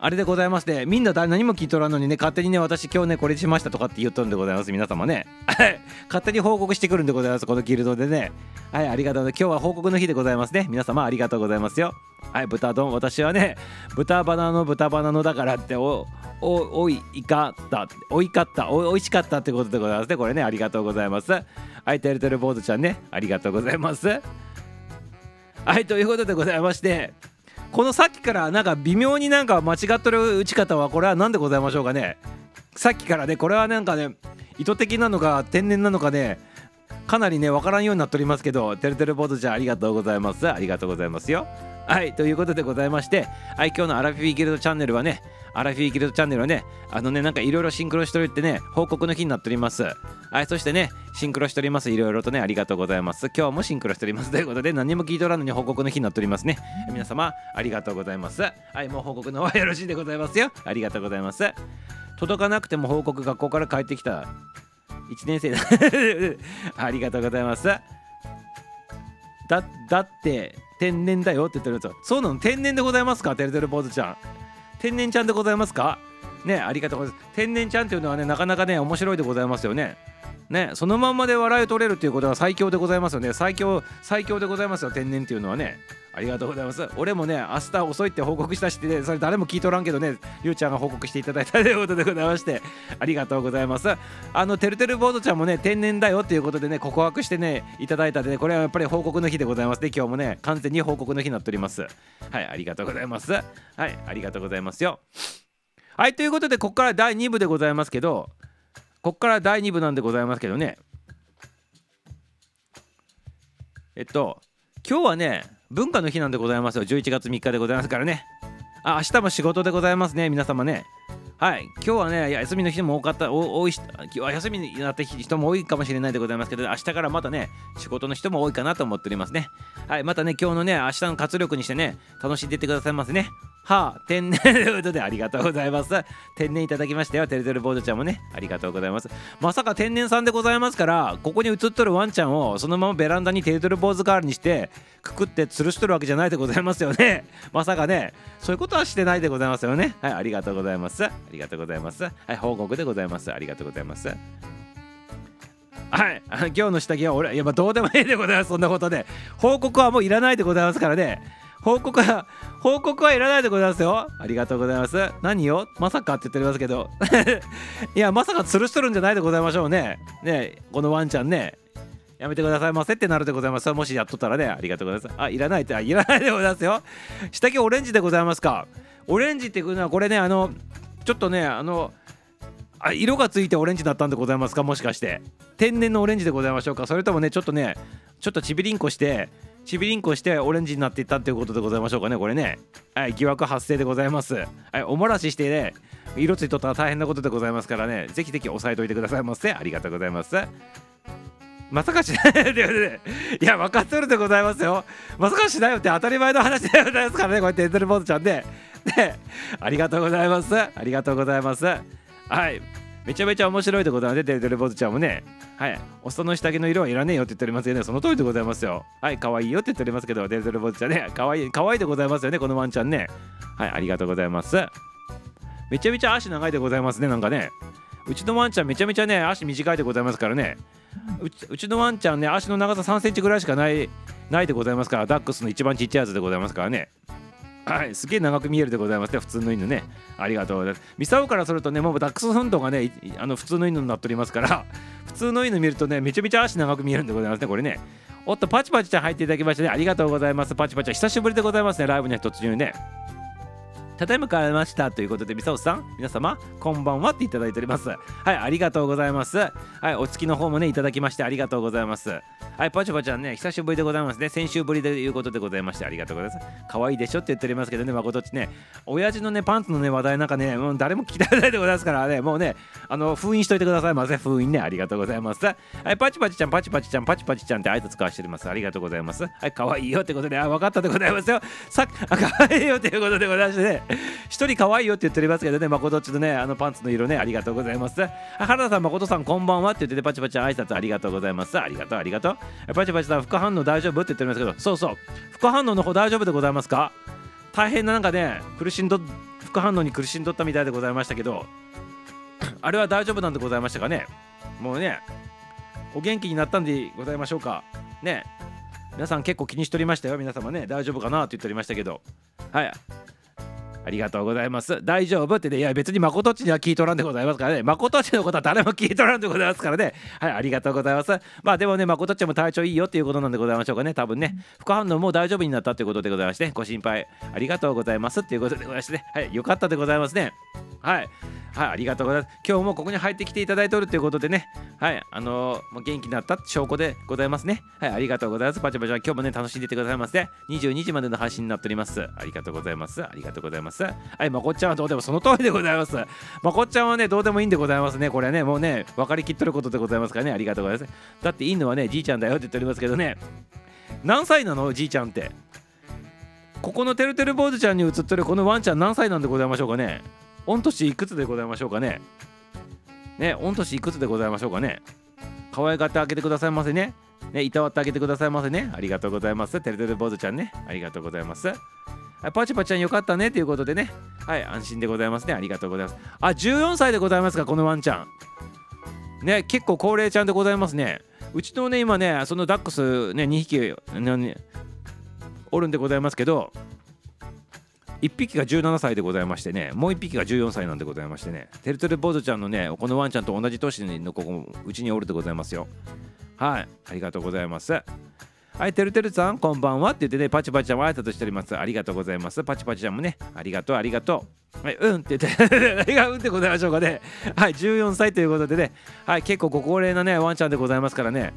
あれでございましてみんな誰何も聞いとらんのにね勝手にね私今日ねこれしましたとかって言っとるんでございます。皆様ね。はい。勝手に報告してくるんでございますこのギルドでね。はいありがとう今日は報告の日でございますね。皆様ありがとうございますよ。はい豚丼私はね豚バナの豚バナのだからっておおおいいかった。おいかった。おおいしかったってことでございますね。これねありがとうございます。はいてるてる坊主ちゃんねありがとうございます。はいということでございましてこのさっきからなんか微妙になんか間違っとる打ち方はこれは何でございましょうかね。さっきからねこれはなんかね意図的なのか天然なのかねかなりね分からんようになっておりますけどてるてるボードちゃんありがとうございます。ありがとうございますよ。はいということでございましてはい今日のアラフィフギルドチャンネルはねアラフィーギルドチャンネルはねあのねなんかいろいろシンクロしておりてね報告の日になっております。はいそしてねシンクロしております。いろいろとねありがとうございます。今日もシンクロしておりますということで何も聞いとらんのに報告の日になっておりますね。皆様ありがとうございます。はいもう報告の方はよろしいでございますよ。ありがとうございます。届かなくても報告学校から帰ってきた。1年生だ。ありがとうございます。だだって天然だよって言ってるんですよそうなの？天然でございますか？てるてる坊主ちゃん。天然ちゃんでございますか？ねありがとうございます。天然ちゃんというのはねなかなかね面白いでございますよね。ねそのまんまで笑いを取れるっていうことは最強でございますよね。最強最強でございますよ。天然っていうのはね。ありがとうございます。俺もね明日遅いって報告したしねそれ誰も聞いとらんけどねりゅうちゃんが報告していただいたということでございましてありがとうございます。あのてるてるボードちゃんもね天然だよっていうことでね告白してねいただいたでねこれはやっぱり報告の日でございます。で今日もね完全に報告の日になっております。はいありがとうございます。はいありがとうございますよ。はいということでここから第2部でございますけどここから第2部なんでございますけどね。えっと今日はね文化の日なんでございますよ。11月3日でございますからね。あ明日も仕事でございますね皆様ね。はい。今日はね休みの日も多かった多い今日は休みになった人も多いかもしれないでございますけど明日からまたね仕事の人も多いかなと思っておりますね。はい。またね今日のね明日の活力にしてね楽しんでいってくださいますね。はあ、天然ということでありがとうございます。天然いただきましたよ。てるてるボードちゃんもね、ありがとうございます。まさか天然さんでございますから、ここに映っとるワンちゃんをそのままベランダにてるてる坊主代わりにして、くくって吊るしとるわけじゃないでございますよね。まさかね、そういうことはしてないでございますよね。はい、ありがとうございます。ありがとうございます。はい、報告でございます。ありがとうございます。はい、今日の下着は俺、いや、まあ、どうでもいいでございます、そんなことで。報告はもういらないでございますからね。報告は、報告はいらないでございますよ。ありがとうございます。何よ？まさかって言っておりますけど。いや、まさか吊るしとるんじゃないでございましょうね。ねこのワンちゃんね。やめてくださいませってなるでございます。もしやっとったらね、ありがとうございます。あ、いらないって、あ、いらないでございますよ。下着オレンジでございますか。オレンジっていうのは、これね、あの、ちょっとね、あの、あ色がついてオレンジだったんでございますか？もしかして天然のオレンジでございましょうか？それともねちょっとねちょっとちびりんこしてちびりんこしてオレンジになっていったっていうことでございましょうかねこれね。はい疑惑発生でございます。はいおもらししてね色ついとったら大変なことでございますからね。ぜひぜひ押さえといてくださいませ。ありがとうございます。まさかしないでいや分かっとるでございますよ。まさかしないよって当たり前の話でございますからね。こうやってエンゼルボードちゃんで。ね。ありがとうございます。ありがとうございます。はい。めちゃめちゃ面白いでございますね、デルデルボズちゃんもね。はい。おっさんの下着の色はいらねえよって言っておりますよね。その通りでございますよ。はい。可愛いよって言っておりますけど、デルデルボズちゃんね。可愛い、可愛いでございますよね、このワンちゃんね。はい。ありがとうございます。めちゃめちゃ足長いでございますね、なんかね。うちのワンちゃんめちゃめちゃね、足短いでございますからね。うちうちのワンちゃんね、足の長さ3センチぐらいしかないないでございますからダックスの一番ちっちゃいやつでございますからねはい、すげえ長く見えるでございますね、普通の犬ね。ありがとうございます。ミサオからするとね、もうダックスフントがね、あの普通の犬になっておりますから、普通の犬見るとね、めちゃめちゃ足長く見えるんでございますね、これね。おっと、パチパチちゃん入っていただきましてね、ありがとうございます。パチパチちゃん、久しぶりでございますね、ライブには突入ね。ただいま帰りましたということで、ミサオさん、皆様、こんばんはっていただいております。はい、ありがとうございます。はい、お月の方もね、いただきましてありがとうございます。はい、パチパチちゃんね、久しぶりでございますね。先週ぶりということでございまして、ありがとうございます。可愛いでしょって言っておりますけどね、まことっちね、親父のね、パンツのね、話題なんかね、もう誰も聞きたいでございますからね、もうね、あの、封印しといてくださいませ。封印ね、ありがとうございます。はい、パチパチちゃん、パチパチちゃん、パチパチちゃんって挨拶交わしております。ありがとうございます。はい、可愛いよってことで、あ、分かったでございますよ。さっあ、可愛いよっていうことでございましてね、一人可愛いよって言っておりますけどね、まことちのね、あのパンツの色ね、ありがとうございます。あ原田さん、まことさん、こんばんはって言ってて、パチパチ挨拶ありがとうございます。ありがとう、ありがとう。パチパチさん、副反応大丈夫って言っておりますけど、そうそう、副反応の方大丈夫でございますか？大変ななんかね、苦しんど、副反応に苦しんどったみたいでございましたけど、あれは大丈夫なんでございましたかね？もうね、お元気になったんでございましょうか？ね。皆さん結構気にしておりましたよ。皆様ね大丈夫かなって言っておりましたけど。はい。ありがとうございます。大丈夫ってね、いや別に誠っちには聞いとらんでございますからね、誠っちのことは誰も聞いとらんでございますからね、はい、ありがとうございます。まあでもね、誠っちも体調いいよっていうことなんでございましょうかね、多分ね、副反応も大丈夫になったということでございまして、ご心配ありがとうございますっていうことでございましてね、はい、よかったでございますね。はい。はい、ありがとうございます。今日もここに入ってきていただいておるということでね、はい、あのーもう元気になった証拠でございますね。はい、ありがとうございます。パチパチは今日もね、楽しんでいてくださいませ。22時までの配信になっております。ありがとうございます。ありがとうございます。はい、まこっちゃんはどうでもその通りでございます。まこっちゃんはね、どうでもいいんでございますね。これはね、もうね、分かりきっとることでございますからね、ありがとうございます。だっていいのはね、じいちゃんだよって言っておりますけどね、何歳なの？じいちゃんって。ここのてるてる坊主ちゃんに映ってるこのワンちゃん何歳なんでございましょうかね御年いくつでございましょうかねね、御年いくつでございましょうかね可愛がってあげてくださいませね。ね、いたわってあげてくださいませね。ありがとうございます。てるてる坊主ちゃんね。ありがとうございます。はいパチパチちゃんよかったねということでね。はい、安心でございますね。ありがとうございます。あ、14歳でございますか、このワンちゃん。ね、結構高齢ちゃんでございますね。うちのね、今ね、そのダックスね、2匹、おるんでございますけど、1匹が17歳でございましてねもう1匹が14歳なんでございましてねてるてる坊主ちゃんのねこのワンちゃんと同じ年の子もうちにおるでございますよ。はいありがとうございます。はいてるてるさんこんばんはって言ってねパチパチちゃんも挨拶しております。ありがとうございます。パチパチちゃんもねありがとうありがとう。はいうんって言って 何がうんってございましょうかね。はい14歳ということでねはい結構ご高齢なねワンちゃんでございますからね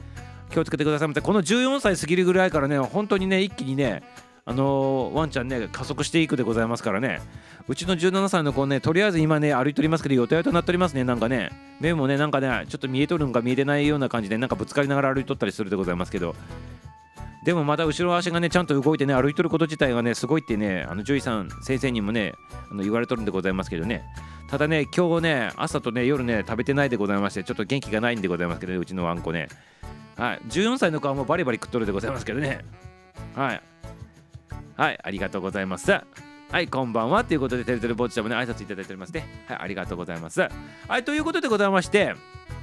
気をつけてください。ませこの14歳過ぎるぐらいからね本当にね一気にねあのーワンちゃんね加速していくでございますからね。うちの17歳の子ねとりあえず今ね歩いておりますけど予定となっておりますねなんかね。目もねなんかねちょっと見えとるんか見えてないような感じでなんかぶつかりながら歩いとったりするでございますけど。でもまた後ろ足がねちゃんと動いてね歩いとること自体がねすごいってねあの獣医さん先生にもねあの言われとるんでございますけどね。ただね今日ね朝とね夜ね食べてないでございましてちょっと元気がないんでございますけどねうちのワンコね。はい。14歳の子はもうバリバリ食っとるでございますけどね。はい。はい、ありがとうございます。はい、こんばんは。ということで、てるてるぼっちゃんもね、挨拶いただいておりますね。はい、ありがとうございます。はい、ということでございまして、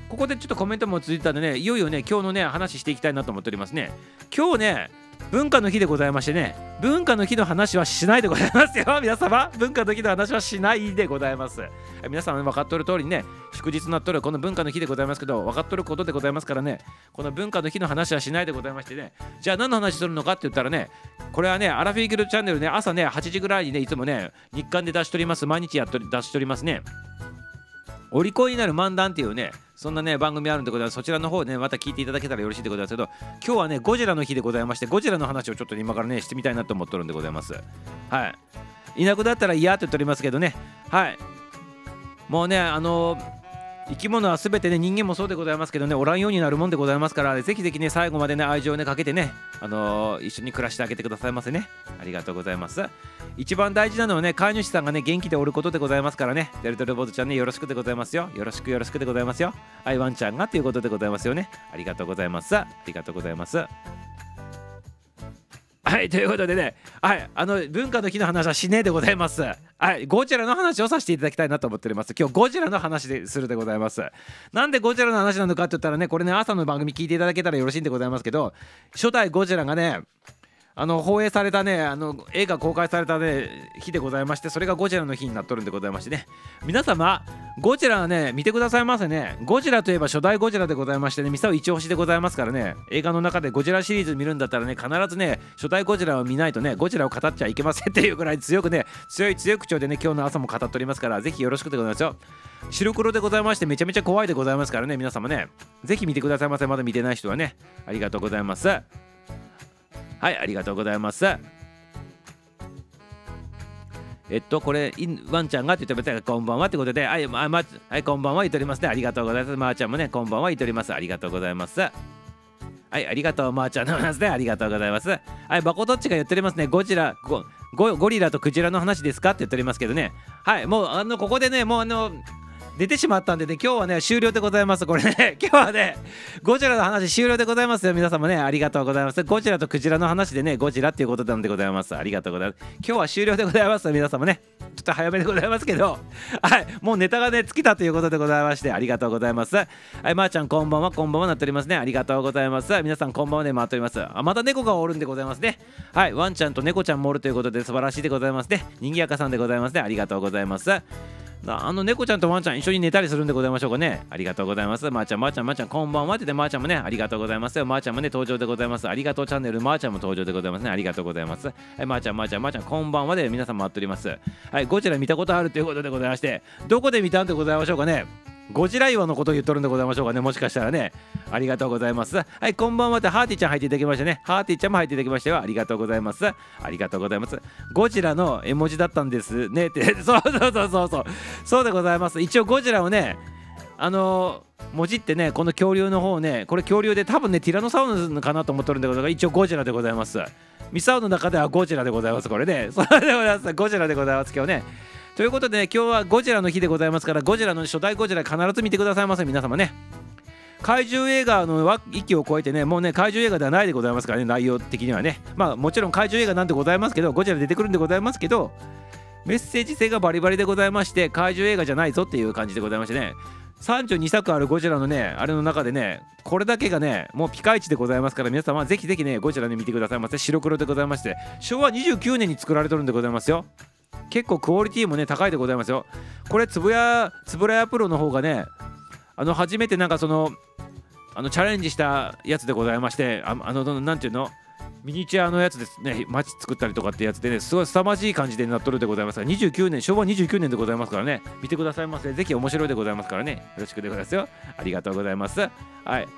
ここでちょっとコメントも続いてたんでね、いよいよね、今日のね、話していきたいなと思っておりますね。今日ね、文化の日でございましてね、文化の日の話はしないでございますよ、皆様。文化の日の話はしないでございます。皆さん分かっとる通りね、祝日になっとるこの文化の日でございますけど、分かっとることでございますからね、この文化の日の話はしないでございましてね、じゃあ何の話するのかって言ったらね、これはね、アラフィーギルチャンネルね、朝ね、8時ぐらいにね、いつもね、日刊で出しとります、毎日やっとり出しとりますね。お利口になる漫談っていうね、そんなね、番組あるんでございます。そちらの方ね、また聞いていただけたらよろしいでございますけど、今日はね、ゴジラの日でございまして、ゴジラの話をちょっと今からね、してみたいなと思っとるんでございます。はい。いなくなったら嫌って言っておりますけどね、はい。もうね、あのー生き物はすべてね人間もそうでございますけどねおらんようになるもんでございますからぜひぜひね最後までね愛情をねかけてねあのー一緒に暮らしてあげてくださいませね。ありがとうございます。一番大事なのはね飼い主さんがね元気でおることでございますからね。デルトルボードちゃんねよろしくでございますよ。よろしくよろしくでございますよ。アイワンちゃんがということでございますよね。ありがとうございます。ありがとうございます。はい、ということでね、はい、あの文化の日の話はしねえでございます。はい、ゴジラの話をさせていただきたいなと思っております。今日ゴジラの話でするでございます。なんでゴジラの話なのかって言ったらね、これね、朝の番組聞いていただけたらよろしいんでございますけど、初代ゴジラがね、あの放映されたねあの映画公開されたね日でございましてそれがゴジラの日になっとるんでございましてね。皆様ゴジラはね見てくださいませね。ゴジラといえば初代ゴジラでございましてねミサオ一押しでございますからね。映画の中でゴジラシリーズ見るんだったらね必ずね初代ゴジラを見ないとねゴジラを語っちゃいけませんっていうぐらい強くね強い強い口調でね今日の朝も語っておりますからぜひよろしくでございますよ。白黒でございましてめちゃめちゃ怖いでございますからね皆様ね。ぜひ見てくださいませ。まだ見てない人はねありがとうございます。はい、ありがとうございます。えっと、これ、ワンちゃんがって言ってましたこんばんはってことで、はい、ま、ま、はい、こんばんは言っておりますね。ありがとうございます。まー、ちゃんもね、こんばんは言っております。ありがとうございます。はい、ありがとう、まー、ちゃんの話で、ありがとうございます。はい、バコどっちが言っておりますね。ゴジラ、ゴゴリラとクジラの話ですかって言っておりますけどね。はい、もう、あの、ここでね、もう、あの、出てしまったんでね、今日はね、終了でございます。これね、今日はね、ゴジラの話終了でございますよ。皆様ね、ありがとうございます。ゴジラとクジラの話でね、ゴジラっていうことなんでございます。ありがとうございます。今日は終了でございます。皆様ね、ちょっと早めでございますけど、はい、もうネタがね、尽きたということでございまして、ありがとうございます。はい、まー、あ、ちゃん、こんばんは、こんばんはなっておりますね。ありがとうございます。皆さん、こんばんはね、回っております。あ、また猫がおるんでございますね。はい、ワンちゃんと猫ちゃんもおるということで、素晴らしいでございますね。にぎやかさんでございますね。ありがとうございます。あの猫ちゃんとワンちゃん一緒に寝たりするんでございましょうかね。ありがとうございます。まー、あ、ちゃん、まー、あ、ちゃん、まー、あ、ちゃん、こんばんはってで、まー、ちゃんもね、ありがとうございます。まー、ちゃんもね、登場でございます。ありがとうチャンネル、まー、ちゃんも登場でございますね。ありがとうございます。はい、まー、ちゃん、まー、ちゃん、まー、ちゃん、こんばんはで皆さん待っております。はい、ゴジラ見たことあるということでございまして、どこで見たんでございましょうかね。ゴジラ岩のことを言っとるんでございましょうかね。もしかしたらね。ありがとうございます。はい、こんばんはってハーティちゃん入っていただきましたね。ハーティちゃんも入っていただきましたよ。ありがとうございます。ありがとうございます。ゴジラの絵文字だったんですねって。そうそうそうそうそう。そうでございます。一応ゴジラをね、あのー、文字ってね、この恐竜の方ね、これ恐竜で多分ね、ティラノサウルスかなと思ってるんでございますが、一応ゴジラでございます。ミサオの中ではゴジラでございます。これね。そうでございます。ゴジラでございます。今日ね。ということで、ね、今日はゴジラの日でございますから、ゴジラの初代ゴジラ必ず見てくださいませ、皆様ね。怪獣映画の域を超えてね、もうね、怪獣映画ではないでございますからね、内容的にはね。まあ、もちろん怪獣映画なんてございますけど、ゴジラ出てくるんでございますけど、メッセージ性がバリバリでございまして、怪獣映画じゃないぞっていう感じでございましてね。32作あるゴジラのね、あれの中でね、これだけがね、もうピカイチでございますから、皆様ぜひぜひね、ゴジラで見てくださいませ。白黒でございまして、昭和29年に作られてるんでございますよ。結構クオリティもね高いでございますよ。これつぶやつぶらやプロの方がねあの初めてなんかそのあのチャレンジしたやつでございましてああのなんていうの？ミニチュアのやつですね。街作ったりとかってやつでねすごい凄まじい感じでなっとるでございますから。29年昭和29年でございますからね。見てくださいませ。ぜひ面白いでございますからね。よろしくでございますよ。ありがとうございます。はい。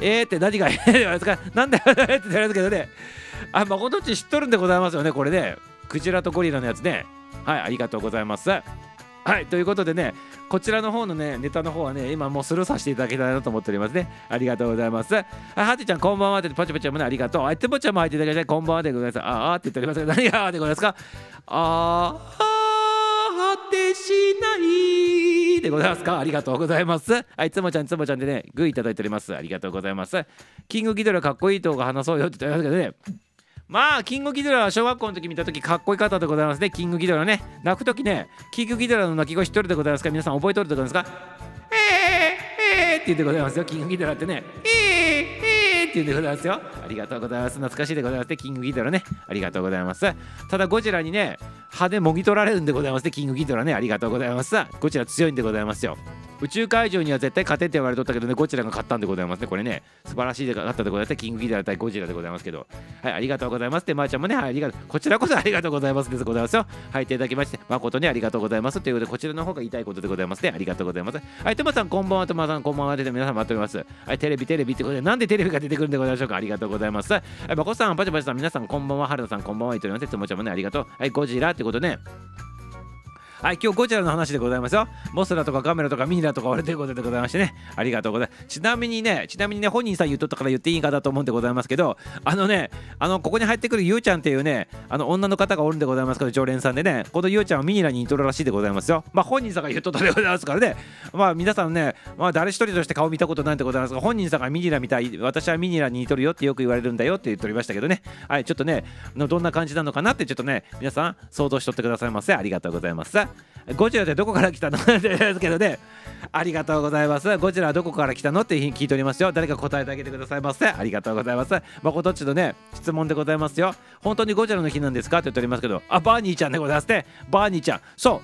えーって何が えーですか？なんだよ って言われますけどね。あ誠っち知っとるんでございますよねこれね。クジラとゴリラのやつね。はいありがとうございます。はいということでねこちらの方のねネタの方はね今もうスルーさせていただきたいなと思っておりますね。ありがとうございます。はてちゃんこんばんはってパチパチもね。ありがとう。あいつぼちゃんも入っていただきたい。こんばんはでございます。ああって言っておりますけど何がでございますか？ああ果てしないでございますか？ありがとうございます。はいつもちゃんつもちゃんでねグーいただいております。ありがとうございます。キングギドラかっこいい動画話そうよって言ってますけどね。まあ、キングギドラは小学校の時見た時かっこいい方でございますね。キングギドラね。泣く時ね、キングギドラの泣き声知っとるでございますか？皆さん覚えとるでございますか？えー、えーって言ってございますよ。キングギドラってね。え、えーって言ってございますよ。ありがとうございます。懐かしいでございますね。キングギドラね。ありがとうございます。ただ、ゴジラにね、歯でもぎ取られるんでございますね。キングギドラね。ありがとうございます。ゴジラ強いんでございますよ。宇宙海上には絶対勝てって言われとったけどね、ゴジラが勝ったんでございますね。これね、素晴らしいで勝ったでございます。キングギドラ対ゴジラでございますけど。はい、ありがとうございますって、まー、あ、ちゃんもね、はい、ありがとう。こちらこそ ありがとうございますでございますよ。はい、いただきまして、誠にありがとうございますということで、こちらの方が言いたいことでございますね。ありがとうございます。はい、トマさん、こんばんは、トマさん、こんばんはで皆さん待っております。はい、テレビ、テレビってことで、なんでテレビが出てくるんでございましょうか。ありがとうございます。はい、まこさん、パチパチさん、皆さん、こんばんは、はるなさん、こんばんは、いとりません。つもちゃんもね、ありがとう。はい、ゴジラってことで、ね、はい今日ゴジラの話でございますよ。モスラとかカメラとかミニラとか割れてることでございましてね。ありがとうございます。ちなみにねちなみにね本人さん言っとったから言っていいかだと思うんでございますけどあのねあのここに入ってくるゆうちゃんっていうねあの女の方がおるんでございますけど常連さんでねこのゆうちゃんはミニラに似とるらしいでございますよ。まあ本人さんが言っとったでございますからね。まあ皆さんねまあ誰一人として顔見たことないんでございますが本人さんがミニラみたい私はミニラに似とるよってよく言われるんだよって言っておりましたけどね。はいちょっとねどんな感じなのかなってちょっとね皆さん想像しとってくださいませ。ありがとうございます。ゴジラってどこから来たの？っ てですけどね。ありがとうございます。ゴジラはどこから来たのって聞いておりますよ。誰か答えてあげてくださいませ。ありがとうございます。まこどっちのね質問でございますよ。本当にゴジラの日なんですか？って言っておりますけどあバーニーちゃんでございますね。バーニーちゃん。そう。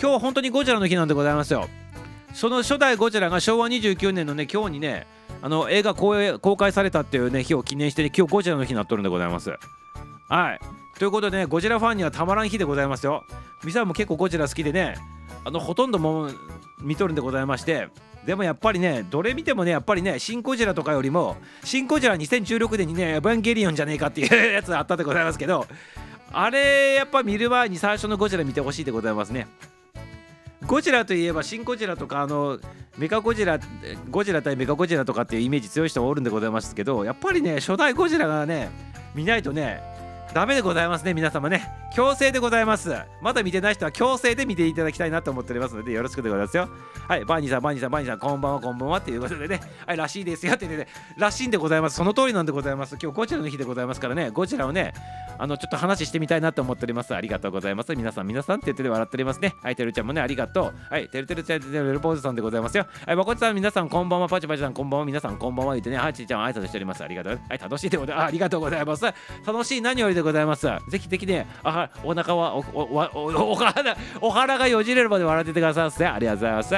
今日本当にゴジラの日なんでございますよ。その初代ゴジラが昭和29年のね今日にねあの映画公公開されたっていうね日を記念して、ね、今日ゴジラの日になっとるんでございます。はい。ということでねゴジラファンにはたまらん日でございますよ。ミサも結構ゴジラ好きでねあのほとんども見とるんでございましてでもやっぱりねどれ見てもねやっぱりねシン・ゴジラとかよりもシン・ゴジラ2016年にねエヴァンゲリオンじゃねえかっていう やつあったでございますけどあれやっぱ見る前に最初のゴジラ見てほしいでございますね。ゴジラといえばシン・ゴジラとかあのメカゴジラゴジラ対メカゴジラとかっていうイメージ強い人もおるんでございますけどやっぱりね初代ゴジラがね見ないとねダメでございますね皆様ね。強制でございます。まだ見てない人は強制で見ていただきたいなと思っておりますのでよろしくでございますよ。はいバーニーさんバーニーさんバーニーさんこんばんはこんばんは。っていうことでね。はいらしいですよって言ってね。らしいんでございます。その通りなんでございます。今日ゴジラの日でございますからね。ゴジラをねあのちょっと話してみたいなと思っております。ありがとうございます。皆さん皆さんって言って笑っておりますね。はいてるちゃんもねありがとう。はいてるてるちゃんてるポーズさんでございますよ。はいまこちさん皆さんこんばんは。パチパチさんこんばんは。皆さんこんばんは。言ってね。はいちーちゃん挨拶しております。ありがとう。はい楽しいでございますありがとうございます。楽しい何よりでございます。ぜひぜひねあお腹はおおお お腹お腹がよじれるまで笑っててくださいませありがとうございます。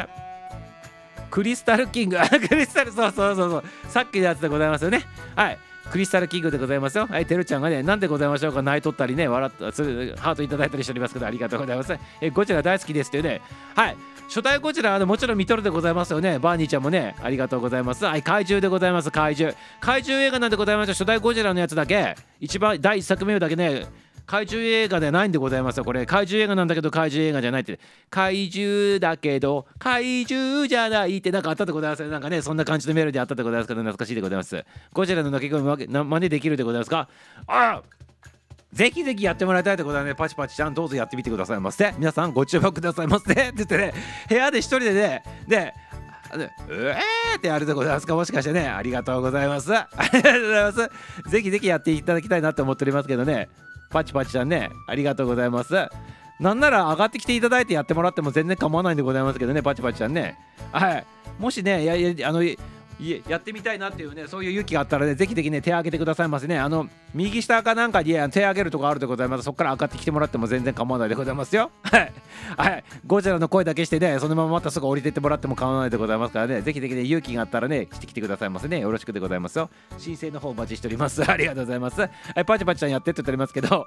クリスタルキング。クリスタルそうそうそうそう。さっきのやつでございますよね。はい。クリスタルキングでございますよ。はい、てるちゃんがね、なんでございましょうか、泣いとったりね、笑った、ハートいただいたりしておりますけど、ありがとうございます。え、ゴジラ大好きですっていうね、はい、初代ゴジラあのもちろん見とるでございますよね。バーニーちゃんもね、ありがとうございます。はい、怪獣でございます、怪獣。怪獣映画なんでございました、初代ゴジラのやつだけ、一番第1作目だけね、怪獣映画ではないんでございますよこれ。怪獣映画なんだけど怪獣映画じゃないって。怪獣だけど怪獣じゃないってなんかあったでございますなんかねそんな感じのメロディーあったでございますけど懐かしいでございます。ゴジラの鳴き声真似できるでございますか？あぜひぜひやってもらいたいでございますねパチパチちゃんどうぞやってみてくださいませ。皆さんご注目くださいませ。って言ってね部屋で一人でねでうえーってやるでございますか？もしかしてねありがとうございます。ありがとうございます。ぜひぜひやっていただきたいなと思っておりますけどね。パチパチだね。ありがとうございます。なんなら上がってきていただいてやってもらっても全然構わないんでございますけどね。パチパチちゃんね。はい。もしねややあのいえやってみたいなっていうねそういう勇気があったらねぜひぜひね手を挙げてくださいませね。あの右下かなんかに手を挙げるとこあるでございます。そこから上がってきてもらっても全然構わないでございますよ。はい。はい。ゴジラの声だけしてねそのまままたすぐ降りてってもらっても構わないでございますからね。ぜひぜひね勇気があったらねしてきてくださいませね。よろしくでございますよ。申請の方お待ちしております。ありがとうございます。はいパチパチちゃんやってって言っておりますけど。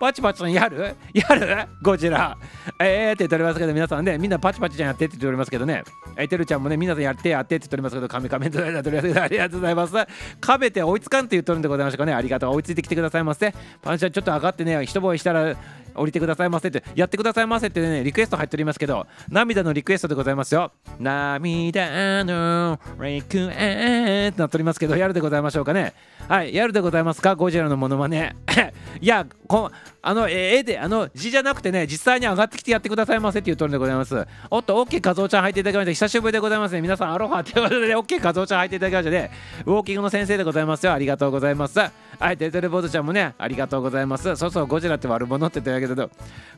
パチパチちゃんやる？やる？ゴジラ。えーって言っておりますけど皆さんねみんなパチパチちゃんやってって言っておりますけどね。えてるちゃんもね皆さんやってやってって言っておりますけどカメカメとりあえずありがとうございます。かべて追いつかんって言っとるんでございましたかね。ありがとう。追いついてきてくださいませ。パンチャーちょっと上がってね、一吠えしたら降りてくださいませってやってくださいませってねリクエスト入っておりますけど涙のリクエストでございますよ。涙のリクエストなっておりますけどやるでございましょうかね。はいやるでございますか？ゴジラのモノマネ。いやこあの絵であの字じゃなくてね実際に上がってきてやってくださいませっていうとりでございます。おっと OK 画像ちゃん入っていただきまして久しぶりでございますね。皆さんアロハということで、OK 画像ちゃん入っていただきましてね。ウォーキングの先生でございますよ。ありがとうございます。はいテレテレボードちゃんもねありがとうございます。そうそうゴジラって悪者って言ってるけど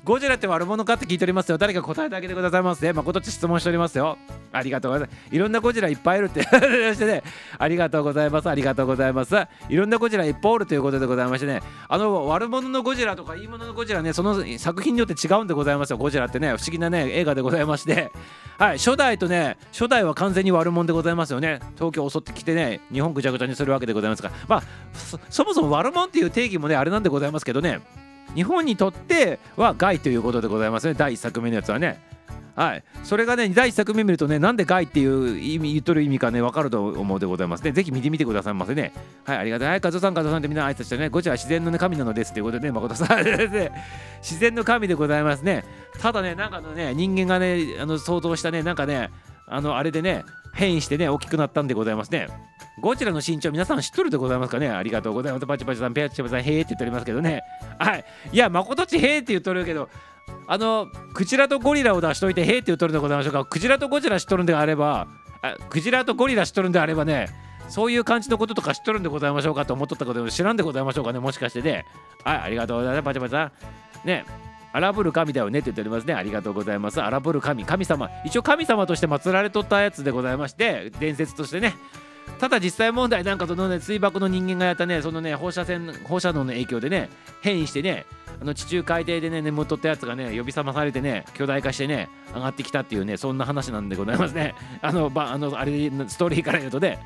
ゴジラって悪者かって聞いておりますよ。誰か答えてあげてくださいませね誠っち質問しておりますよ。ありがとうございます。いろんなゴジラいっぱいいるって してね。ありがとうございます。ありがとうございます。いろんなゴジラいっぱいおるということでございましてね。あの悪者のゴジラとかいいもののゴジラねその作品によって違うんでございますよ。ゴジラってね不思議なね映画でございまして。はい初代とね初代は完全に悪者でございますよね。東京を襲ってきてね日本ぐちゃぐちゃにするわけでございますからまあそもそも悪者っていう定義もねあれなんでございますけどね。日本にとっては害ということでございますね。第1作目のやつはね。はい、それがね第1作目見るとねなんでガイっていう意味言っとる意味かね分かると思うでございますね。ぜひ見てみてくださいませね。はい。ありがとうはい。カズさんカズさんってみんな挨拶してね。ゴチラは自然の、ね、神なのですということでね誠さん自然の神でございますね。ただねなんかのね人間がねあの想像したねなんかねあのあれでね変異してね大きくなったんでございますね。ゴチラの身長皆さん知っとるでございますかね？ありがとうございます。パチパチさんペアチパチさんへーって言っておりますけどね。はい。いや誠っちへーって言っとるけどあのクジラとゴリラを出しといてへーって言っとるでございましょうか？クジラとゴジラ知っとるんであればあクジラとゴリラ知っとるんであればねそういう感じのこととか知っとるんでございましょうかと思っとったこと知らんでございましょうかね？もしかしてね。はいありがとうございます。パチパチさん。ね。荒ぶる神だよねって言っておりますね。ありがとうございます。荒ぶる神、神様。一応神様として祀られとったやつでございまして、伝説としてね。ただ実際問題なんかそのね水爆の人間がやったねそのね放射線放射能の影響でね変異してねあの地中海底でね眠っとったやつがね呼び覚まされてね巨大化してね上がってきたっていうねそんな話なんでございますね。あのばあのあれストーリーから言うとね。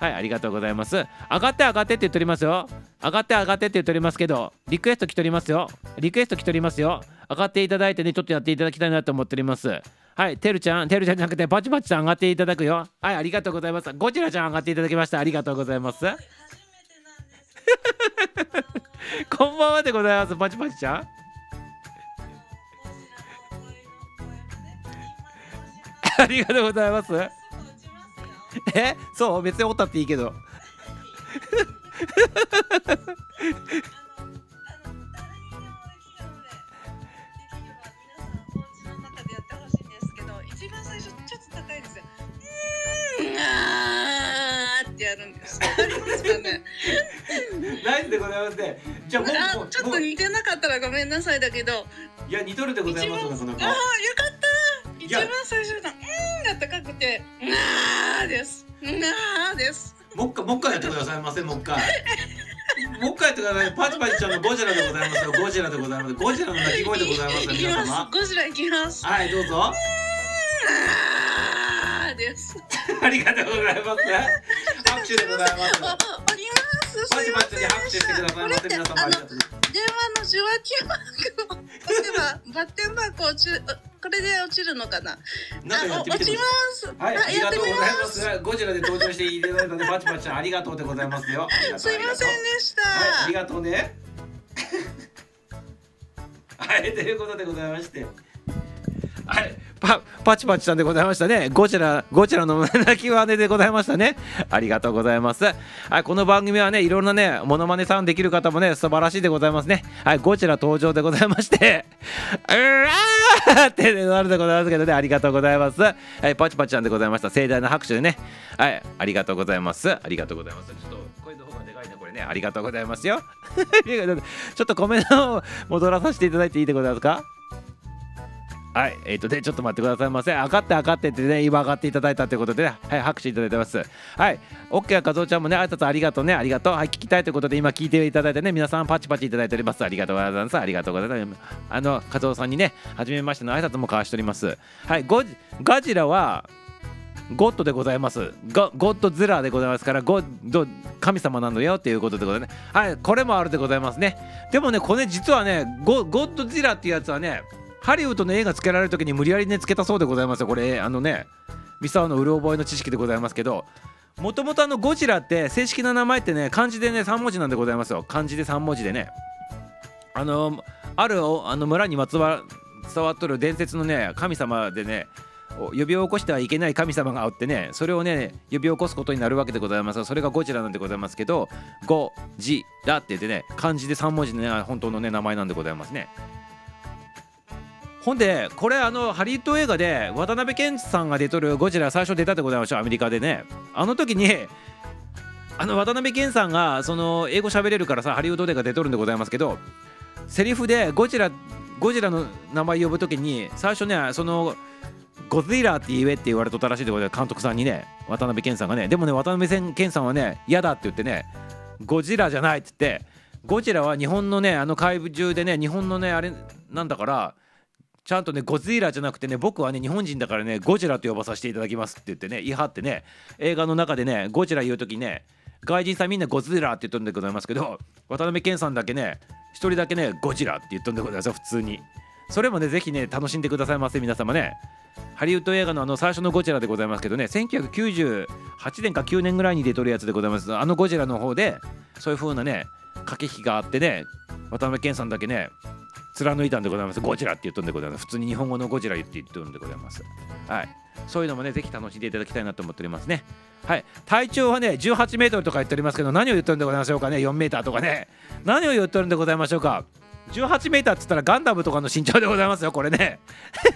はいありがとうございます。上がって上がってって言っておりますよ。上がって上がってって言っておりますけどリクエスト来ておりますよ。リクエスト来ておりますよ。上がっていただいてねちょっとやっていただきたいなと思っております。はい、てるちゃん、てるちゃんじゃなくて、バチバチさん上がっていただくよ。はい、ありがとうございます。ゴジラちゃん上がっていただきました。ありがとうございます。こんばんはでございます。バチバチちゃん。ありがとうございます。え、そう、別におったっていいけど。ってやるんです。わかりますかね。ナイスでございますね。じゃあ、あ、ちょっと似てなかったらごめんなさいだけど。いや、似とるでございます。ああ、よかった。一番最初の、うんが高くて、なーです。なーです。もう一回、もう一回やってくださいませ、もう一回。もう一回やってください。パチパチちゃんのゴジラでございますよ。ゴジラでございます。ゴジラの鳴き声でございます皆様。。ゴジラいきます。はい、どうぞ。です。ありがとうございます。拍手でございます。お、おります。パチパチに拍手してくださいませ。皆様ありがとうございます。電話の受話器マークを押せばバッテンマーク落ちるこれで落ちるのかな？なんか落ち。ますはい、ありがとうございます。ゴジラで登場していただいたので、パチパチありがとうでございますよ。ありがとうすいませんでした、はい、ありがとうね。はい、ということでございまして。はい、パパチパチさんでございましたね。ゴチラ、ゴチラの泣き真似でございましたね。ありがとうございます。はい、この番組はね、いろんなね、モノマネさんできる方もね、素晴らしいでございますね。はい、ゴチラ登場でございまして、うらーってなるでございますけどね、ありがとうございます。はい、パチパチさんでございました。盛大な拍手でね。はい、ありがとうございます。ありがとうございます。ちょっと声の方がでかいね、これね。ありがとうございますよ。ちょっとコメントを戻らさせていただいていいでございますか？はい、えっ、とね、ちょっと待ってくださいませ。上がって上がってってね、今上がっていただいたということで、ね、はい、拍手いただいてます。はい、オッケー、かぞうちゃんもね、挨拶ありがとうね、ありがとう。はい、聞きたいということで、今聞いていただいてね、皆さんパチパチいただいております。ありがとうございます。ありがとうございます。あの、かぞうさんにね、はじめましての挨拶も交わしております。はい、ゴジガジラは、ゴッドでございます。ゴゴッドズラでございますから、ゴッド神様なのよっていうことでございます。はい、これもあるでございますね。でもね、これ実はね、ゴゴッドズラっていうやつはね、ハリウッドの映画つけられる時に無理やりねつけたそうでございますよ。これ、あのね、ミサオのうる覚えの知識でございますけど、もともとあのゴジラって正式な名前ってね、漢字でね、3文字なんでございますよ。漢字で3文字でね。あの、あるあの村にまつわ伝わっとる伝説のね、神様でね、呼び起こしてはいけない神様がおってねそれをね呼び起こすことになるわけでございますそれがゴジラなんでございますけどゴジラって言ってね漢字で3文字のね本当のね名前なんでございますねほんでこれあのハリウッド映画で渡辺謙さんが出とるゴジラ最初出たでございましょうアメリカでね。あの時にあの渡辺謙さんがその英語喋れるからさハリウッド映画出とるんでございますけどセリフでゴジラゴジラの名前呼ぶ時に最初ねそのゴジラって言えって言われとったらしいでございます監督さんにね渡辺謙さんがね。でもね渡辺謙さんはね嫌だって言ってねゴジラじゃないって言ってゴジラは日本のねあの怪獣でね日本のねあれなんだからちゃんとねゴジラじゃなくてね僕はね日本人だからねゴジラと呼ばさせていただきますって言ってね言い張ってね映画の中でねゴジラ言う時ね外人さんみんなゴジラって言っとるんでございますけど渡辺謙さんだけね一人だけねゴジラって言っとんでございますよ普通に。それもねぜひね楽しんでくださいませ皆様ね。ハリウッド映画のあの最初のゴジラでございますけどね1998年か9年ぐらいに出とるやつでございます。あのゴジラの方でそういう風なね駆け引きがあってね渡辺謙さんだけね貫いたんでございます。ゴジラって言っとんでございます。普通に日本語のゴジラ言って言ってるんでございます。はい。そういうのもねぜひ楽しんでいただきたいなと思っておりますね。はい。体長はね18メートルとか言っておりますけど何を言ってるんでございましょうかね4メーターとかね。何を言ってるんでございましょうか。18メーターっつったらガンダムとかの身長でございますよこれね。